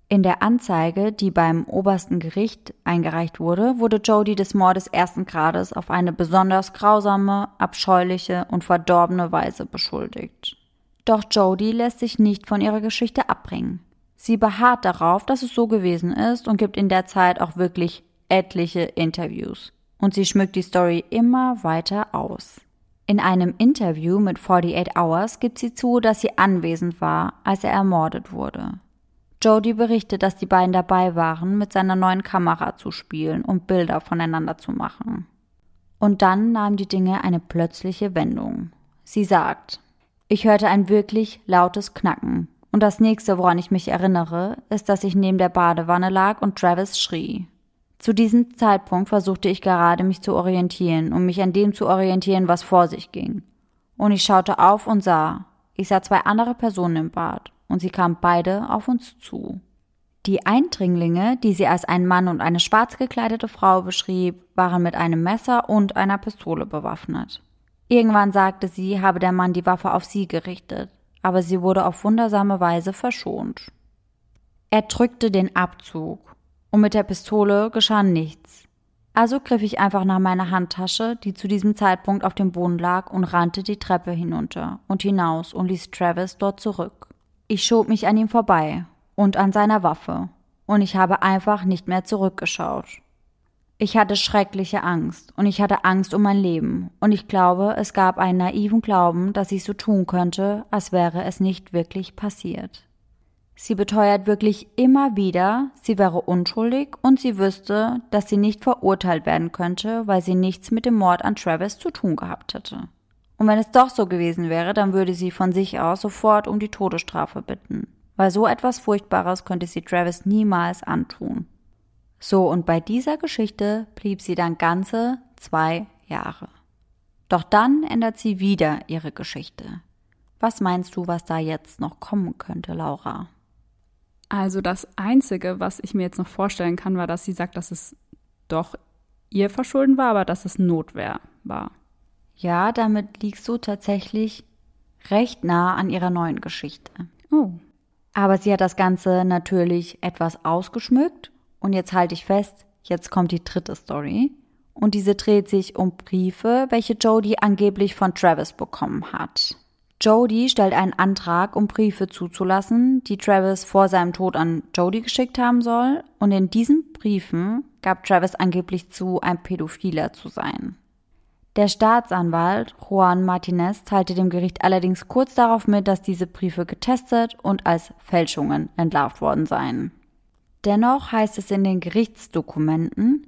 In der Anzeige, die beim obersten Gericht eingereicht wurde, wurde Jody des Mordes ersten Grades auf eine besonders grausame, abscheuliche und verdorbene Weise beschuldigt. Doch Jody lässt sich nicht von ihrer Geschichte abbringen. Sie beharrt darauf, dass es so gewesen ist und gibt in der Zeit auch wirklich etliche Interviews. Und sie schmückt die Story immer weiter aus. In einem Interview mit 48 Hours gibt sie zu, dass sie anwesend war, als er ermordet wurde. Jody berichtet, dass die beiden dabei waren, mit seiner neuen Kamera zu spielen und Bilder voneinander zu machen. Und dann nahmen die Dinge eine plötzliche Wendung. Sie sagt, ich hörte ein wirklich lautes Knacken. Und das nächste, woran ich mich erinnere, ist, dass ich neben der Badewanne lag und Travis schrie. Zu diesem Zeitpunkt versuchte ich gerade, mich zu orientieren, um mich an dem zu orientieren, was vor sich ging. Und ich schaute auf und sah, ich sah zwei andere Personen im Bad und sie kamen beide auf uns zu. Die Eindringlinge, die sie als ein Mann und eine schwarz gekleidete Frau beschrieb, waren mit einem Messer und einer Pistole bewaffnet. Irgendwann sagte sie, habe der Mann die Waffe auf sie gerichtet, aber sie wurde auf wundersame Weise verschont. Er drückte den Abzug, und mit der Pistole geschah nichts. Also griff ich einfach nach meiner Handtasche, die zu diesem Zeitpunkt auf dem Boden lag, und rannte die Treppe hinunter und hinaus und ließ Travis dort zurück. Ich schob mich an ihm vorbei und an seiner Waffe, und ich habe einfach nicht mehr zurückgeschaut. Ich hatte schreckliche Angst, und ich hatte Angst um mein Leben, und ich glaube, es gab einen naiven Glauben, dass ich so tun könnte, als wäre es nicht wirklich passiert. Sie beteuert wirklich immer wieder, sie wäre unschuldig und sie wüsste, dass sie nicht verurteilt werden könnte, weil sie nichts mit dem Mord an Travis zu tun gehabt hätte. Und wenn es doch so gewesen wäre, dann würde sie von sich aus sofort um die Todesstrafe bitten, weil so etwas Furchtbares könnte sie Travis niemals antun. So, und bei dieser Geschichte blieb sie dann ganze zwei Jahre. Doch dann ändert sie wieder ihre Geschichte. Was meinst du, was da jetzt noch kommen könnte, Laura? Also das Einzige, was ich mir jetzt noch vorstellen kann, war, dass sie sagt, dass es doch ihr Verschulden war, aber dass es Notwehr war. Ja, damit liegst du tatsächlich recht nah an ihrer neuen Geschichte. Oh. Aber sie hat das Ganze natürlich etwas ausgeschmückt. Und jetzt halte ich fest, jetzt kommt die dritte Story. Und diese dreht sich um Briefe, welche Jodie angeblich von Travis bekommen hat. Jody stellt einen Antrag, um Briefe zuzulassen, die Travis vor seinem Tod an Jody geschickt haben soll. Und in diesen Briefen gab Travis angeblich zu, ein Pädophiler zu sein. Der Staatsanwalt Juan Martinez teilte dem Gericht allerdings kurz darauf mit, dass diese Briefe getestet und als Fälschungen entlarvt worden seien. Dennoch heißt es in den Gerichtsdokumenten,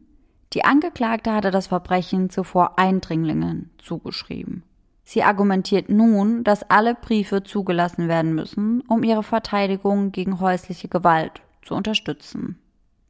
die Angeklagte hatte das Verbrechen zuvor Eindringlingen zugeschrieben. Sie argumentiert nun, dass alle Briefe zugelassen werden müssen, um ihre Verteidigung gegen häusliche Gewalt zu unterstützen.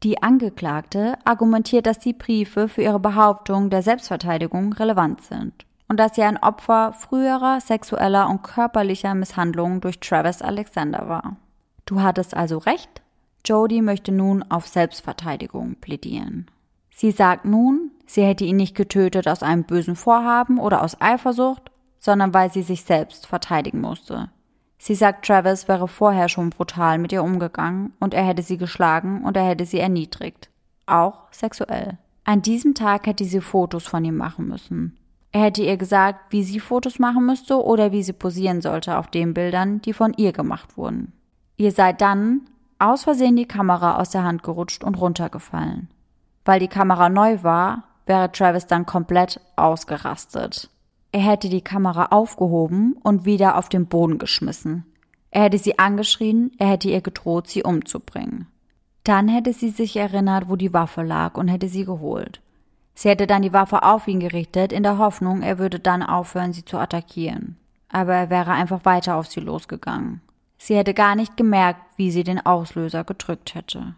Die Angeklagte argumentiert, dass die Briefe für ihre Behauptung der Selbstverteidigung relevant sind und dass sie ein Opfer früherer sexueller und körperlicher Misshandlungen durch Travis Alexander war. Du hattest also recht. Jody möchte nun auf Selbstverteidigung plädieren. Sie sagt nun, sie hätte ihn nicht getötet aus einem bösen Vorhaben oder aus Eifersucht, sondern weil sie sich selbst verteidigen musste. Sie sagt, Travis wäre vorher schon brutal mit ihr umgegangen und er hätte sie geschlagen und er hätte sie erniedrigt. Auch sexuell. An diesem Tag hätte sie Fotos von ihm machen müssen. Er hätte ihr gesagt, wie sie Fotos machen müsste oder wie sie posieren sollte auf den Bildern, die von ihr gemacht wurden. Ihr sei dann aus Versehen die Kamera aus der Hand gerutscht und runtergefallen. Weil die Kamera neu war, wäre Travis dann komplett ausgerastet. Er hätte die Kamera aufgehoben und wieder auf den Boden geschmissen. Er hätte sie angeschrien, er hätte ihr gedroht, sie umzubringen. Dann hätte sie sich erinnert, wo die Waffe lag und hätte sie geholt. Sie hätte dann die Waffe auf ihn gerichtet, in der Hoffnung, er würde dann aufhören, sie zu attackieren. Aber er wäre einfach weiter auf sie losgegangen. Sie hätte gar nicht gemerkt, wie sie den Auslöser gedrückt hätte.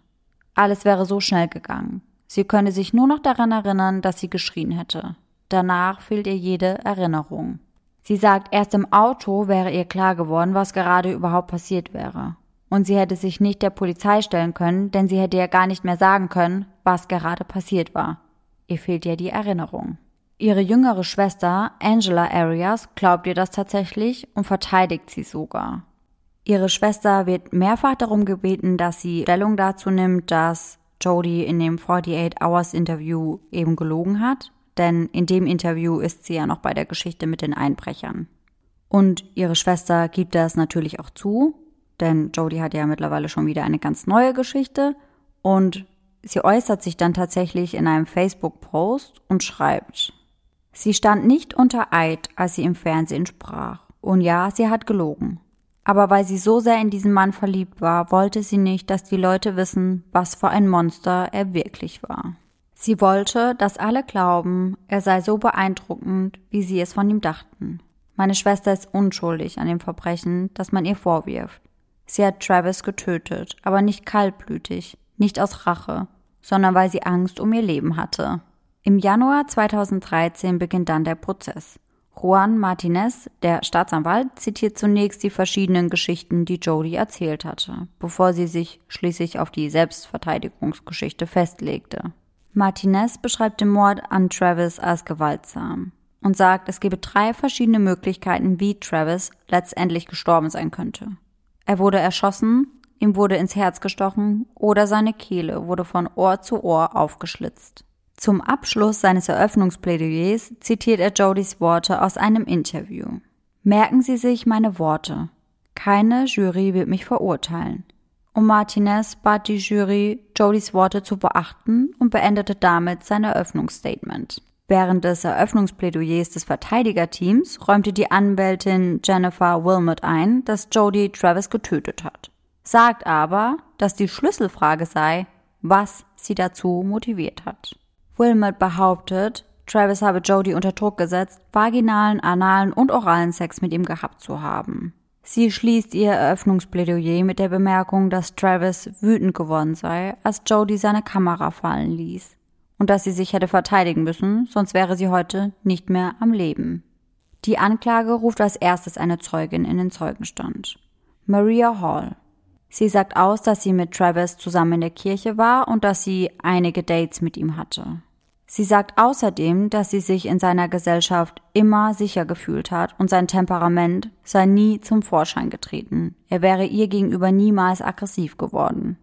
Alles wäre so schnell gegangen. Sie könne sich nur noch daran erinnern, dass sie geschrien hätte. Danach fehlt ihr jede Erinnerung. Sie sagt, erst im Auto wäre ihr klar geworden, was gerade überhaupt passiert wäre. Und sie hätte sich nicht der Polizei stellen können, denn sie hätte ja gar nicht mehr sagen können, was gerade passiert war. Ihr fehlt ja die Erinnerung. Ihre jüngere Schwester, Angela Arias, glaubt ihr das tatsächlich und verteidigt sie sogar. Ihre Schwester wird mehrfach darum gebeten, dass sie Stellung dazu nimmt, dass Jodie in dem 48 Hours Interview eben gelogen hat denn in dem Interview ist sie ja noch bei der Geschichte mit den Einbrechern. Und ihre Schwester gibt das natürlich auch zu, denn Jodie hat ja mittlerweile schon wieder eine ganz neue Geschichte und sie äußert sich dann tatsächlich in einem Facebook-Post und schreibt, sie stand nicht unter Eid, als sie im Fernsehen sprach. Und ja, sie hat gelogen. Aber weil sie so sehr in diesen Mann verliebt war, wollte sie nicht, dass die Leute wissen, was für ein Monster er wirklich war. Sie wollte, dass alle glauben, er sei so beeindruckend, wie sie es von ihm dachten. Meine Schwester ist unschuldig an dem Verbrechen, das man ihr vorwirft. Sie hat Travis getötet, aber nicht kaltblütig, nicht aus Rache, sondern weil sie Angst um ihr Leben hatte. Im Januar 2013 beginnt dann der Prozess. Juan Martinez, der Staatsanwalt, zitiert zunächst die verschiedenen Geschichten, die Jody erzählt hatte, bevor sie sich schließlich auf die Selbstverteidigungsgeschichte festlegte. Martinez beschreibt den Mord an Travis als gewaltsam und sagt, es gebe drei verschiedene Möglichkeiten, wie Travis letztendlich gestorben sein könnte. Er wurde erschossen, ihm wurde ins Herz gestochen oder seine Kehle wurde von Ohr zu Ohr aufgeschlitzt. Zum Abschluss seines Eröffnungsplädoyers zitiert er Jodys Worte aus einem Interview. Merken Sie sich meine Worte. Keine Jury wird mich verurteilen. Und Martinez bat die Jury, Jodys Worte zu beachten und beendete damit sein Eröffnungsstatement. Während des Eröffnungsplädoyers des Verteidigerteams räumte die Anwältin Jennifer Wilmot ein, dass Jody Travis getötet hat, sagt aber, dass die Schlüsselfrage sei, was sie dazu motiviert hat. Wilmot behauptet, Travis habe Jody unter Druck gesetzt, vaginalen, analen und oralen Sex mit ihm gehabt zu haben. Sie schließt ihr Eröffnungsplädoyer mit der Bemerkung, dass Travis wütend geworden sei, als Jody seine Kamera fallen ließ und dass sie sich hätte verteidigen müssen, sonst wäre sie heute nicht mehr am Leben. Die Anklage ruft als erstes eine Zeugin in den Zeugenstand. Maria Hall. Sie sagt aus, dass sie mit Travis zusammen in der Kirche war und dass sie einige Dates mit ihm hatte. Sie sagt außerdem, dass sie sich in seiner Gesellschaft immer sicher gefühlt hat und sein Temperament sei nie zum Vorschein getreten. Er wäre ihr gegenüber niemals aggressiv geworden.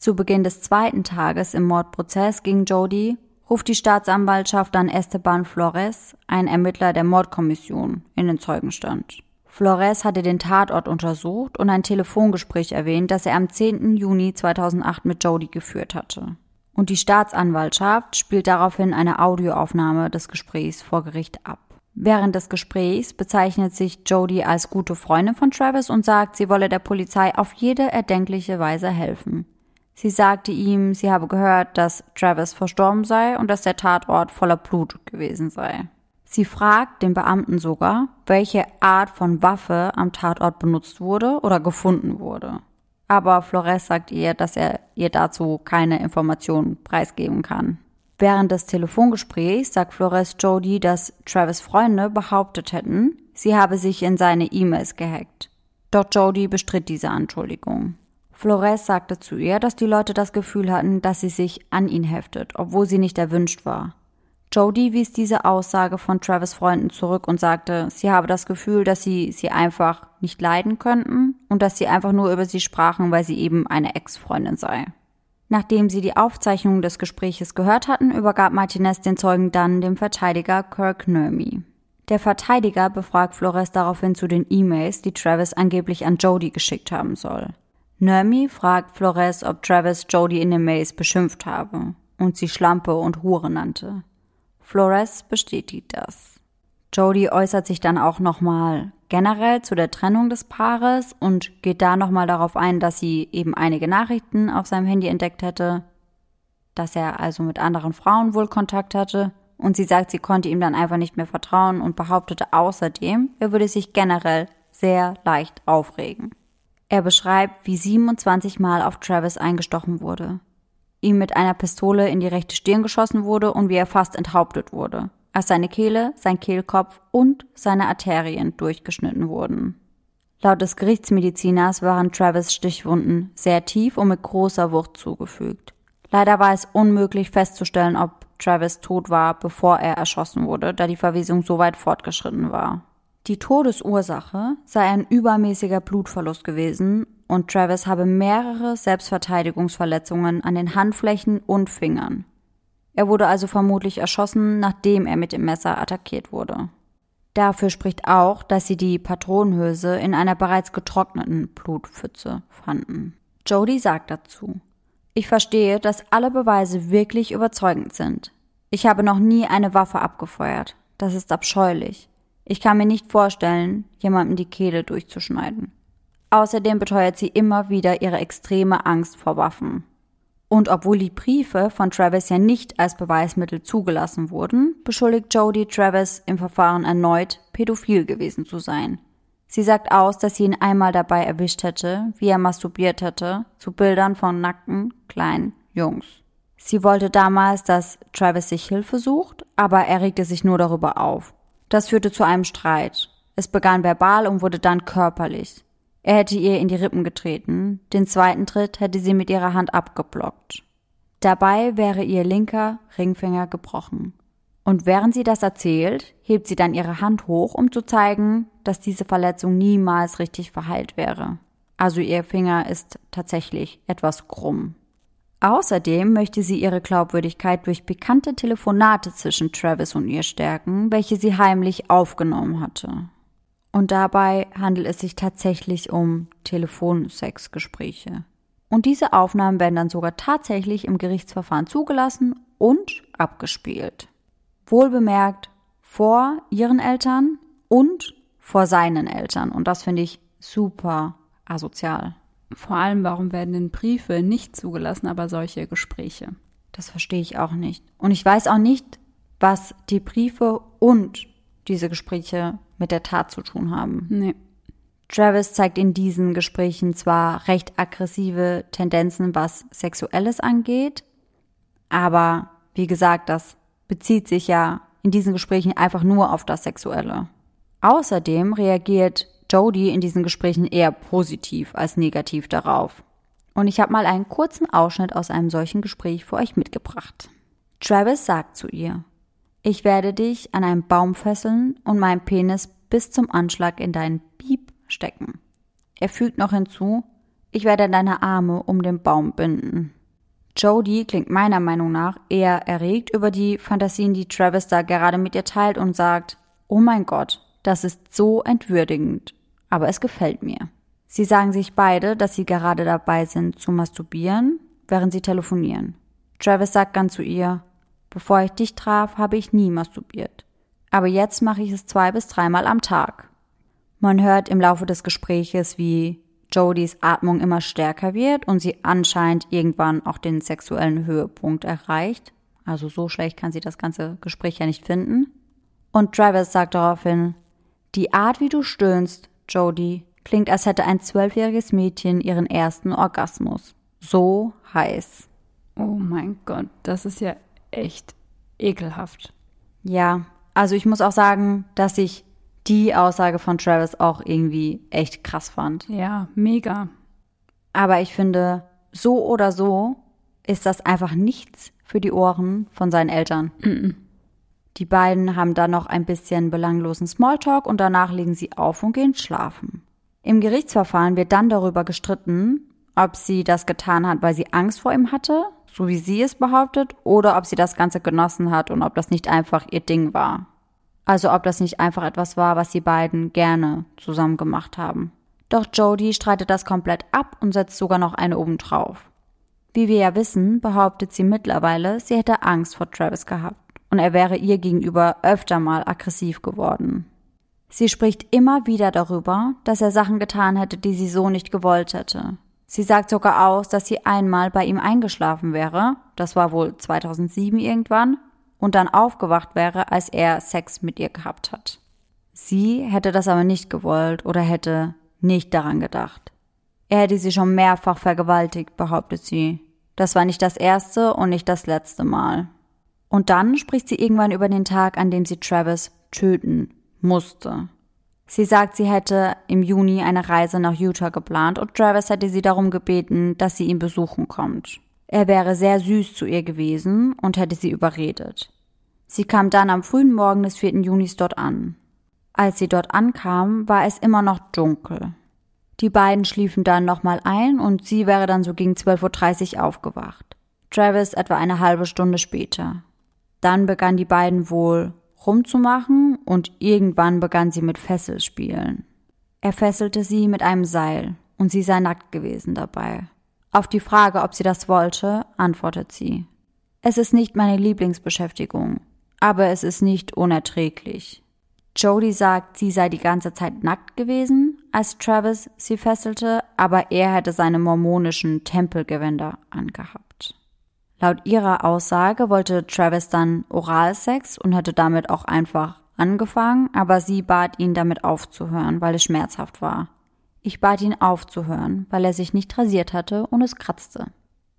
Zu Beginn des zweiten Tages im Mordprozess gegen Jody ruft die Staatsanwaltschaft dann Esteban Flores, ein Ermittler der Mordkommission, in den Zeugenstand. Flores hatte den Tatort untersucht und ein Telefongespräch erwähnt, das er am 10. Juni 2008 mit Jody geführt hatte und die Staatsanwaltschaft spielt daraufhin eine Audioaufnahme des Gesprächs vor Gericht ab. Während des Gesprächs bezeichnet sich Jody als gute Freundin von Travis und sagt, sie wolle der Polizei auf jede erdenkliche Weise helfen. Sie sagte ihm, sie habe gehört, dass Travis verstorben sei und dass der Tatort voller Blut gewesen sei. Sie fragt den Beamten sogar, welche Art von Waffe am Tatort benutzt wurde oder gefunden wurde aber Flores sagt ihr, dass er ihr dazu keine Informationen preisgeben kann. Während des Telefongesprächs sagt Flores Jody, dass Travis Freunde behauptet hätten, sie habe sich in seine E-Mails gehackt. Doch Jody bestritt diese Anschuldigung. Flores sagte zu ihr, dass die Leute das Gefühl hatten, dass sie sich an ihn heftet, obwohl sie nicht erwünscht war. Jody wies diese Aussage von Travis Freunden zurück und sagte, sie habe das Gefühl, dass sie sie einfach nicht leiden könnten und dass sie einfach nur über sie sprachen, weil sie eben eine Ex-Freundin sei. Nachdem sie die Aufzeichnung des Gespräches gehört hatten, übergab Martinez den Zeugen dann dem Verteidiger Kirk Nermy. Der Verteidiger befragt Flores daraufhin zu den E-Mails, die Travis angeblich an Jody geschickt haben soll. Nermy fragt Flores, ob Travis Jody in den Mails beschimpft habe und sie Schlampe und Hure nannte. Flores bestätigt das. Jody äußert sich dann auch nochmal generell zu der Trennung des Paares und geht da nochmal darauf ein, dass sie eben einige Nachrichten auf seinem Handy entdeckt hätte, dass er also mit anderen Frauen wohl Kontakt hatte und sie sagt, sie konnte ihm dann einfach nicht mehr vertrauen und behauptete außerdem, er würde sich generell sehr leicht aufregen. Er beschreibt, wie 27 Mal auf Travis eingestochen wurde ihm mit einer Pistole in die rechte Stirn geschossen wurde und wie er fast enthauptet wurde, als seine Kehle, sein Kehlkopf und seine Arterien durchgeschnitten wurden. Laut des Gerichtsmediziners waren Travis Stichwunden sehr tief und mit großer Wucht zugefügt. Leider war es unmöglich festzustellen, ob Travis tot war, bevor er erschossen wurde, da die Verwesung so weit fortgeschritten war. Die Todesursache sei ein übermäßiger Blutverlust gewesen und Travis habe mehrere Selbstverteidigungsverletzungen an den Handflächen und Fingern. Er wurde also vermutlich erschossen, nachdem er mit dem Messer attackiert wurde. Dafür spricht auch, dass sie die Patronenhülse in einer bereits getrockneten Blutpfütze fanden. Jody sagt dazu, ich verstehe, dass alle Beweise wirklich überzeugend sind. Ich habe noch nie eine Waffe abgefeuert. Das ist abscheulich. Ich kann mir nicht vorstellen, jemandem die Kehle durchzuschneiden. Außerdem beteuert sie immer wieder ihre extreme Angst vor Waffen. Und obwohl die Briefe von Travis ja nicht als Beweismittel zugelassen wurden, beschuldigt Jody Travis im Verfahren erneut, pädophil gewesen zu sein. Sie sagt aus, dass sie ihn einmal dabei erwischt hätte, wie er masturbiert hätte, zu Bildern von nackten, kleinen Jungs. Sie wollte damals, dass Travis sich Hilfe sucht, aber er regte sich nur darüber auf. Das führte zu einem Streit. Es begann verbal und wurde dann körperlich. Er hätte ihr in die Rippen getreten, den zweiten Tritt hätte sie mit ihrer Hand abgeblockt. Dabei wäre ihr linker Ringfinger gebrochen. Und während sie das erzählt, hebt sie dann ihre Hand hoch, um zu zeigen, dass diese Verletzung niemals richtig verheilt wäre. Also ihr Finger ist tatsächlich etwas krumm. Außerdem möchte sie ihre Glaubwürdigkeit durch bekannte Telefonate zwischen Travis und ihr stärken, welche sie heimlich aufgenommen hatte. Und dabei handelt es sich tatsächlich um Telefonsexgespräche. Und diese Aufnahmen werden dann sogar tatsächlich im Gerichtsverfahren zugelassen und abgespielt. Wohlbemerkt vor ihren Eltern und vor seinen Eltern. Und das finde ich super asozial. Vor allem, warum werden denn Briefe nicht zugelassen, aber solche Gespräche? Das verstehe ich auch nicht. Und ich weiß auch nicht, was die Briefe und diese Gespräche mit der Tat zu tun haben. Nee. Travis zeigt in diesen Gesprächen zwar recht aggressive Tendenzen, was Sexuelles angeht, aber wie gesagt, das bezieht sich ja in diesen Gesprächen einfach nur auf das Sexuelle. Außerdem reagiert Jodie in diesen Gesprächen eher positiv als negativ darauf. Und ich habe mal einen kurzen Ausschnitt aus einem solchen Gespräch für euch mitgebracht. Travis sagt zu ihr, ich werde dich an einen Baum fesseln und meinen Penis bis zum Anschlag in deinen Piep stecken. Er fügt noch hinzu, ich werde deine Arme um den Baum binden. Jodie klingt meiner Meinung nach eher erregt über die Fantasien, die Travis da gerade mit ihr teilt und sagt, oh mein Gott, das ist so entwürdigend aber es gefällt mir. Sie sagen sich beide, dass sie gerade dabei sind zu masturbieren, während sie telefonieren. Travis sagt dann zu ihr, bevor ich dich traf, habe ich nie masturbiert. Aber jetzt mache ich es zwei bis dreimal am Tag. Man hört im Laufe des Gespräches, wie Jodys Atmung immer stärker wird und sie anscheinend irgendwann auch den sexuellen Höhepunkt erreicht. Also so schlecht kann sie das ganze Gespräch ja nicht finden. Und Travis sagt daraufhin, die Art, wie du stöhnst, Jodie, klingt, als hätte ein zwölfjähriges Mädchen ihren ersten Orgasmus. So heiß. Oh mein Gott, das ist ja echt ekelhaft. Ja, also ich muss auch sagen, dass ich die Aussage von Travis auch irgendwie echt krass fand. Ja, mega. Aber ich finde, so oder so ist das einfach nichts für die Ohren von seinen Eltern. Mm -mm. Die beiden haben dann noch ein bisschen belanglosen Smalltalk und danach legen sie auf und gehen schlafen. Im Gerichtsverfahren wird dann darüber gestritten, ob sie das getan hat, weil sie Angst vor ihm hatte, so wie sie es behauptet, oder ob sie das Ganze genossen hat und ob das nicht einfach ihr Ding war. Also ob das nicht einfach etwas war, was die beiden gerne zusammen gemacht haben. Doch Jodie streitet das komplett ab und setzt sogar noch eine obendrauf. Wie wir ja wissen, behauptet sie mittlerweile, sie hätte Angst vor Travis gehabt und er wäre ihr gegenüber öfter mal aggressiv geworden. Sie spricht immer wieder darüber, dass er Sachen getan hätte, die sie so nicht gewollt hätte. Sie sagt sogar aus, dass sie einmal bei ihm eingeschlafen wäre, das war wohl 2007 irgendwann, und dann aufgewacht wäre, als er Sex mit ihr gehabt hat. Sie hätte das aber nicht gewollt oder hätte nicht daran gedacht. Er hätte sie schon mehrfach vergewaltigt, behauptet sie. Das war nicht das erste und nicht das letzte Mal. Und dann spricht sie irgendwann über den Tag, an dem sie Travis töten musste. Sie sagt, sie hätte im Juni eine Reise nach Utah geplant und Travis hätte sie darum gebeten, dass sie ihn besuchen kommt. Er wäre sehr süß zu ihr gewesen und hätte sie überredet. Sie kam dann am frühen Morgen des 4. Junis dort an. Als sie dort ankam, war es immer noch dunkel. Die beiden schliefen dann nochmal ein und sie wäre dann so gegen 12.30 Uhr aufgewacht. Travis etwa eine halbe Stunde später. Dann begann die beiden wohl rumzumachen und irgendwann begann sie mit Fesselspielen. Er fesselte sie mit einem Seil und sie sei nackt gewesen dabei. Auf die Frage, ob sie das wollte, antwortet sie. Es ist nicht meine Lieblingsbeschäftigung, aber es ist nicht unerträglich. Jodie sagt, sie sei die ganze Zeit nackt gewesen, als Travis sie fesselte, aber er hätte seine mormonischen Tempelgewänder angehabt. Laut ihrer Aussage wollte Travis dann Oralsex und hatte damit auch einfach angefangen, aber sie bat ihn damit aufzuhören, weil es schmerzhaft war. Ich bat ihn aufzuhören, weil er sich nicht rasiert hatte und es kratzte.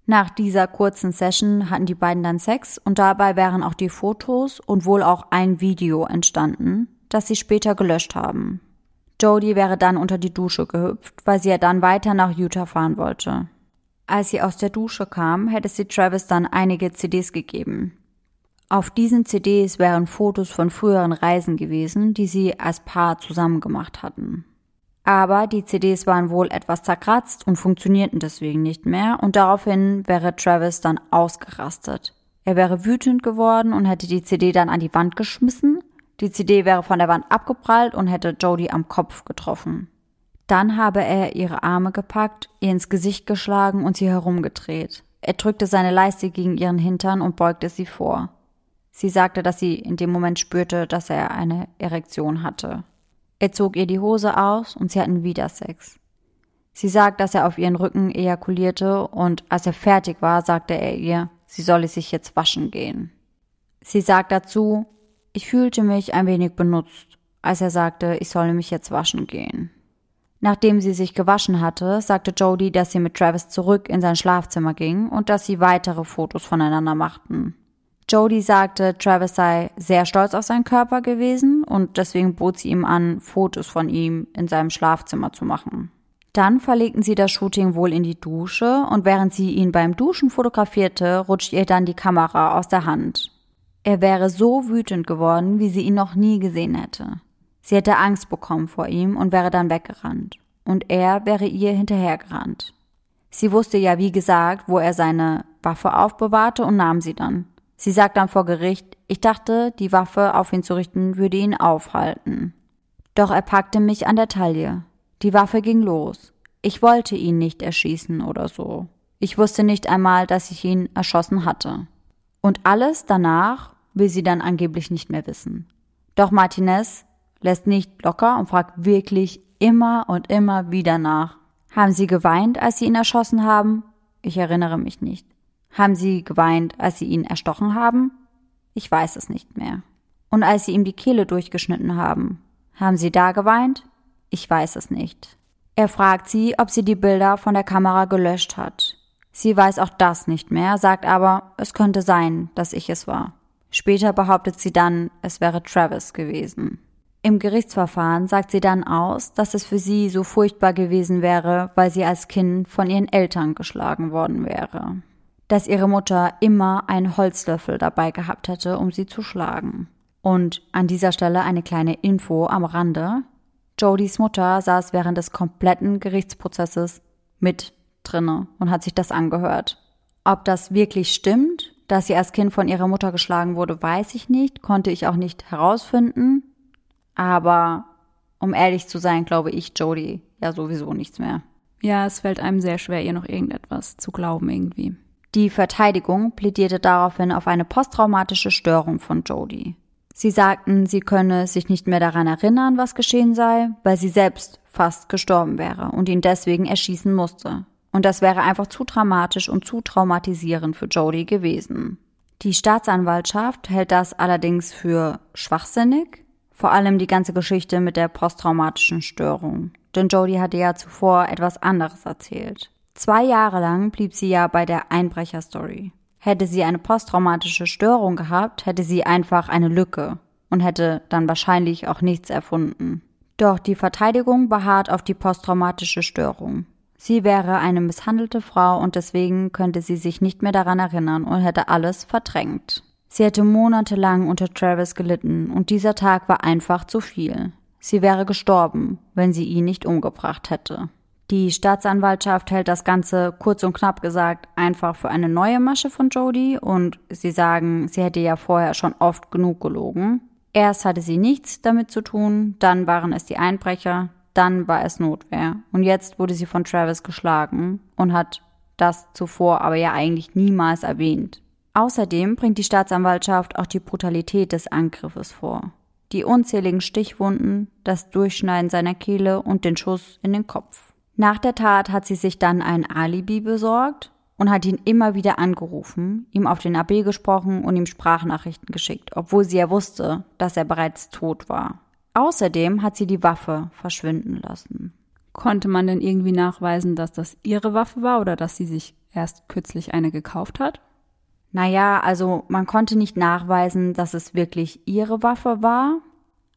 Nach dieser kurzen Session hatten die beiden dann Sex und dabei wären auch die Fotos und wohl auch ein Video entstanden, das sie später gelöscht haben. Jodie wäre dann unter die Dusche gehüpft, weil sie ja dann weiter nach Utah fahren wollte. Als sie aus der Dusche kam, hätte sie Travis dann einige CDs gegeben. Auf diesen CDs wären Fotos von früheren Reisen gewesen, die sie als Paar zusammen gemacht hatten. Aber die CDs waren wohl etwas zerkratzt und funktionierten deswegen nicht mehr und daraufhin wäre Travis dann ausgerastet. Er wäre wütend geworden und hätte die CD dann an die Wand geschmissen. Die CD wäre von der Wand abgeprallt und hätte Jodie am Kopf getroffen. Dann habe er ihre Arme gepackt, ihr ins Gesicht geschlagen und sie herumgedreht. Er drückte seine Leiste gegen ihren Hintern und beugte sie vor. Sie sagte, dass sie in dem Moment spürte, dass er eine Erektion hatte. Er zog ihr die Hose aus und sie hatten wieder Sex. Sie sagt, dass er auf ihren Rücken ejakulierte und als er fertig war, sagte er ihr, sie solle sich jetzt waschen gehen. Sie sagt dazu, ich fühlte mich ein wenig benutzt, als er sagte, ich solle mich jetzt waschen gehen. Nachdem sie sich gewaschen hatte, sagte Jodie, dass sie mit Travis zurück in sein Schlafzimmer ging und dass sie weitere Fotos voneinander machten. Jodie sagte, Travis sei sehr stolz auf seinen Körper gewesen und deswegen bot sie ihm an, Fotos von ihm in seinem Schlafzimmer zu machen. Dann verlegten sie das Shooting wohl in die Dusche und während sie ihn beim Duschen fotografierte, rutscht ihr dann die Kamera aus der Hand. Er wäre so wütend geworden, wie sie ihn noch nie gesehen hätte. Sie hätte Angst bekommen vor ihm und wäre dann weggerannt. Und er wäre ihr hinterhergerannt. Sie wusste ja, wie gesagt, wo er seine Waffe aufbewahrte und nahm sie dann. Sie sagt dann vor Gericht, ich dachte, die Waffe auf ihn zu richten würde ihn aufhalten. Doch er packte mich an der Taille. Die Waffe ging los. Ich wollte ihn nicht erschießen oder so. Ich wusste nicht einmal, dass ich ihn erschossen hatte. Und alles danach will sie dann angeblich nicht mehr wissen. Doch Martinez lässt nicht locker und fragt wirklich immer und immer wieder nach. Haben Sie geweint, als Sie ihn erschossen haben? Ich erinnere mich nicht. Haben Sie geweint, als Sie ihn erstochen haben? Ich weiß es nicht mehr. Und als Sie ihm die Kehle durchgeschnitten haben, haben Sie da geweint? Ich weiß es nicht. Er fragt sie, ob sie die Bilder von der Kamera gelöscht hat. Sie weiß auch das nicht mehr, sagt aber, es könnte sein, dass ich es war. Später behauptet sie dann, es wäre Travis gewesen. Im Gerichtsverfahren sagt sie dann aus, dass es für sie so furchtbar gewesen wäre, weil sie als Kind von ihren Eltern geschlagen worden wäre dass ihre Mutter immer einen Holzlöffel dabei gehabt hätte, um sie zu schlagen. Und an dieser Stelle eine kleine Info am Rande. Jodys Mutter saß während des kompletten Gerichtsprozesses mit drinne und hat sich das angehört. Ob das wirklich stimmt, dass sie als Kind von ihrer Mutter geschlagen wurde, weiß ich nicht, konnte ich auch nicht herausfinden. Aber um ehrlich zu sein, glaube ich Jody ja sowieso nichts mehr. Ja, es fällt einem sehr schwer, ihr noch irgendetwas zu glauben irgendwie. Die Verteidigung plädierte daraufhin auf eine posttraumatische Störung von Jodie. Sie sagten, sie könne sich nicht mehr daran erinnern, was geschehen sei, weil sie selbst fast gestorben wäre und ihn deswegen erschießen musste. Und das wäre einfach zu dramatisch und zu traumatisierend für Jodie gewesen. Die Staatsanwaltschaft hält das allerdings für schwachsinnig, vor allem die ganze Geschichte mit der posttraumatischen Störung. Denn Jodie hatte ja zuvor etwas anderes erzählt. Zwei Jahre lang blieb sie ja bei der Einbrecherstory. Hätte sie eine posttraumatische Störung gehabt, hätte sie einfach eine Lücke und hätte dann wahrscheinlich auch nichts erfunden. Doch die Verteidigung beharrt auf die posttraumatische Störung. Sie wäre eine misshandelte Frau und deswegen könnte sie sich nicht mehr daran erinnern und hätte alles verdrängt. Sie hätte monatelang unter Travis gelitten und dieser Tag war einfach zu viel. Sie wäre gestorben, wenn sie ihn nicht umgebracht hätte. Die Staatsanwaltschaft hält das Ganze kurz und knapp gesagt einfach für eine neue Masche von Jodie und sie sagen, sie hätte ja vorher schon oft genug gelogen. Erst hatte sie nichts damit zu tun, dann waren es die Einbrecher, dann war es Notwehr und jetzt wurde sie von Travis geschlagen und hat das zuvor aber ja eigentlich niemals erwähnt. Außerdem bringt die Staatsanwaltschaft auch die Brutalität des Angriffes vor. Die unzähligen Stichwunden, das Durchschneiden seiner Kehle und den Schuss in den Kopf. Nach der Tat hat sie sich dann ein Alibi besorgt und hat ihn immer wieder angerufen, ihm auf den AB gesprochen und ihm Sprachnachrichten geschickt, obwohl sie ja wusste, dass er bereits tot war. Außerdem hat sie die Waffe verschwinden lassen. Konnte man denn irgendwie nachweisen, dass das ihre Waffe war oder dass sie sich erst kürzlich eine gekauft hat? Naja, also man konnte nicht nachweisen, dass es wirklich ihre Waffe war,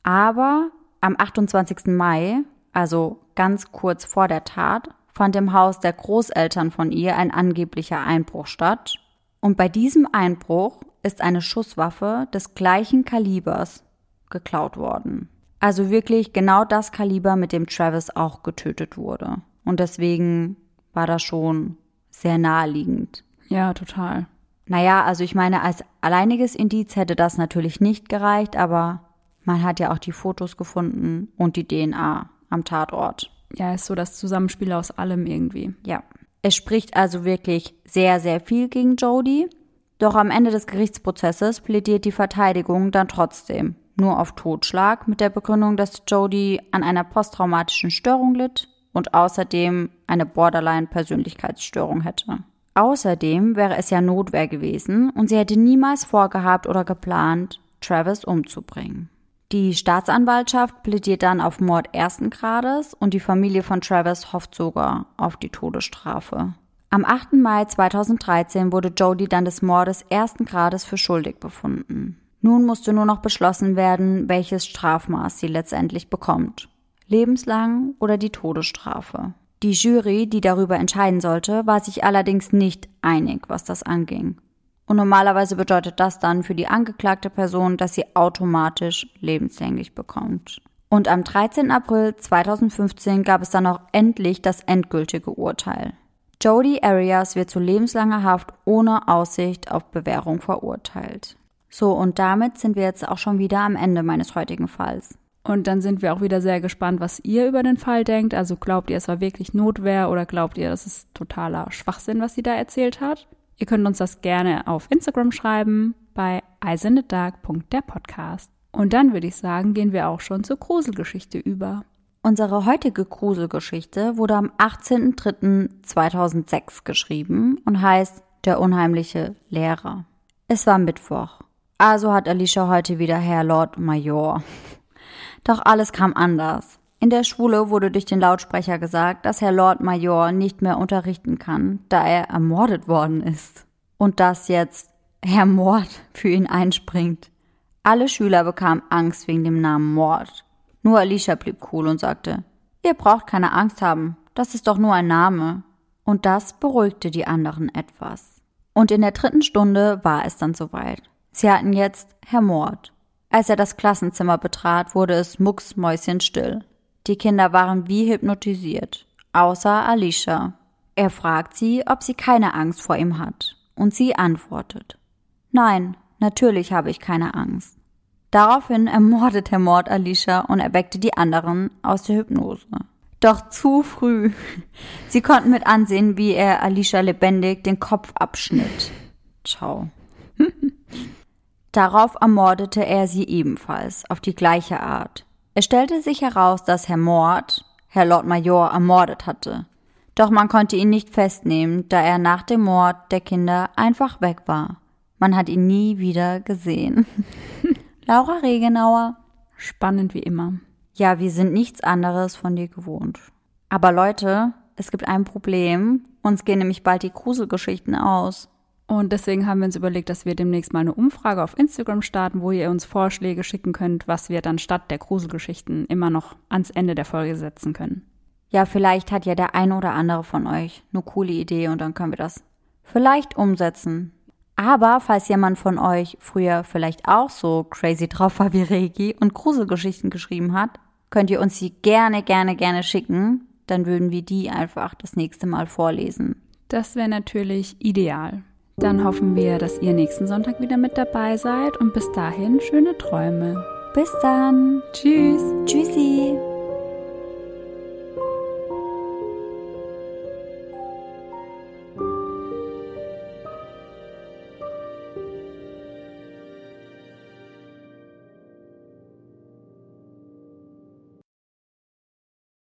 Aber am 28. Mai, also ganz kurz vor der Tat, fand im Haus der Großeltern von ihr ein angeblicher Einbruch statt. Und bei diesem Einbruch ist eine Schusswaffe des gleichen Kalibers geklaut worden. Also wirklich genau das Kaliber, mit dem Travis auch getötet wurde. Und deswegen war das schon sehr naheliegend. Ja, total. Naja, also ich meine, als alleiniges Indiz hätte das natürlich nicht gereicht, aber man hat ja auch die Fotos gefunden und die DNA am Tatort. Ja, ist so das Zusammenspiel aus allem irgendwie. Ja. Es spricht also wirklich sehr, sehr viel gegen Jody. Doch am Ende des Gerichtsprozesses plädiert die Verteidigung dann trotzdem nur auf Totschlag mit der Begründung, dass Jody an einer posttraumatischen Störung litt und außerdem eine Borderline-Persönlichkeitsstörung hätte. Außerdem wäre es ja Notwehr gewesen und sie hätte niemals vorgehabt oder geplant, Travis umzubringen. Die Staatsanwaltschaft plädiert dann auf Mord ersten Grades und die Familie von Travis hofft sogar auf die Todesstrafe. Am 8. Mai 2013 wurde Jody dann des Mordes ersten Grades für schuldig befunden. Nun musste nur noch beschlossen werden, welches Strafmaß sie letztendlich bekommt. Lebenslang oder die Todesstrafe. Die Jury, die darüber entscheiden sollte, war sich allerdings nicht einig, was das anging. Und normalerweise bedeutet das dann für die angeklagte Person, dass sie automatisch lebenslänglich bekommt. Und am 13. April 2015 gab es dann auch endlich das endgültige Urteil. Jody Arias wird zu lebenslanger Haft ohne Aussicht auf Bewährung verurteilt. So, und damit sind wir jetzt auch schon wieder am Ende meines heutigen Falls. Und dann sind wir auch wieder sehr gespannt, was ihr über den Fall denkt. Also glaubt ihr, es war wirklich Notwehr oder glaubt ihr, das ist totaler Schwachsinn, was sie da erzählt hat? Ihr könnt uns das gerne auf Instagram schreiben bei eisendedark.der Und dann würde ich sagen, gehen wir auch schon zur Gruselgeschichte über. Unsere heutige Gruselgeschichte wurde am 18.03.2006 geschrieben und heißt Der unheimliche Lehrer. Es war Mittwoch. Also hat Alicia heute wieder Herr Lord Major. Doch alles kam anders. In der Schule wurde durch den Lautsprecher gesagt, dass Herr Lord Major nicht mehr unterrichten kann, da er ermordet worden ist. Und dass jetzt Herr Mord für ihn einspringt. Alle Schüler bekamen Angst wegen dem Namen Mord. Nur Alicia blieb cool und sagte, ihr braucht keine Angst haben, das ist doch nur ein Name. Und das beruhigte die anderen etwas. Und in der dritten Stunde war es dann soweit. Sie hatten jetzt Herr Mord. Als er das Klassenzimmer betrat, wurde es mucksmäuschenstill. Die Kinder waren wie hypnotisiert, außer Alicia. Er fragt sie, ob sie keine Angst vor ihm hat, und sie antwortet Nein, natürlich habe ich keine Angst. Daraufhin ermordet Herr Mord Alicia und erweckte die anderen aus der Hypnose. Doch zu früh. Sie konnten mit ansehen, wie er Alicia lebendig den Kopf abschnitt. Ciao. Darauf ermordete er sie ebenfalls, auf die gleiche Art. Es stellte sich heraus, dass Herr Mord Herr Lord Major ermordet hatte. Doch man konnte ihn nicht festnehmen, da er nach dem Mord der Kinder einfach weg war. Man hat ihn nie wieder gesehen. Laura Regenauer. Spannend wie immer. Ja, wir sind nichts anderes von dir gewohnt. Aber Leute, es gibt ein Problem. Uns gehen nämlich bald die Gruselgeschichten aus. Und deswegen haben wir uns überlegt, dass wir demnächst mal eine Umfrage auf Instagram starten, wo ihr uns Vorschläge schicken könnt, was wir dann statt der Gruselgeschichten immer noch ans Ende der Folge setzen können. Ja, vielleicht hat ja der eine oder andere von euch eine coole Idee und dann können wir das vielleicht umsetzen. Aber falls jemand von euch früher vielleicht auch so crazy drauf war wie Regi und Gruselgeschichten geschrieben hat, könnt ihr uns sie gerne, gerne, gerne schicken. Dann würden wir die einfach das nächste Mal vorlesen. Das wäre natürlich ideal. Dann hoffen wir, dass ihr nächsten Sonntag wieder mit dabei seid und bis dahin schöne Träume. Bis dann. Tschüss. Tschüssi.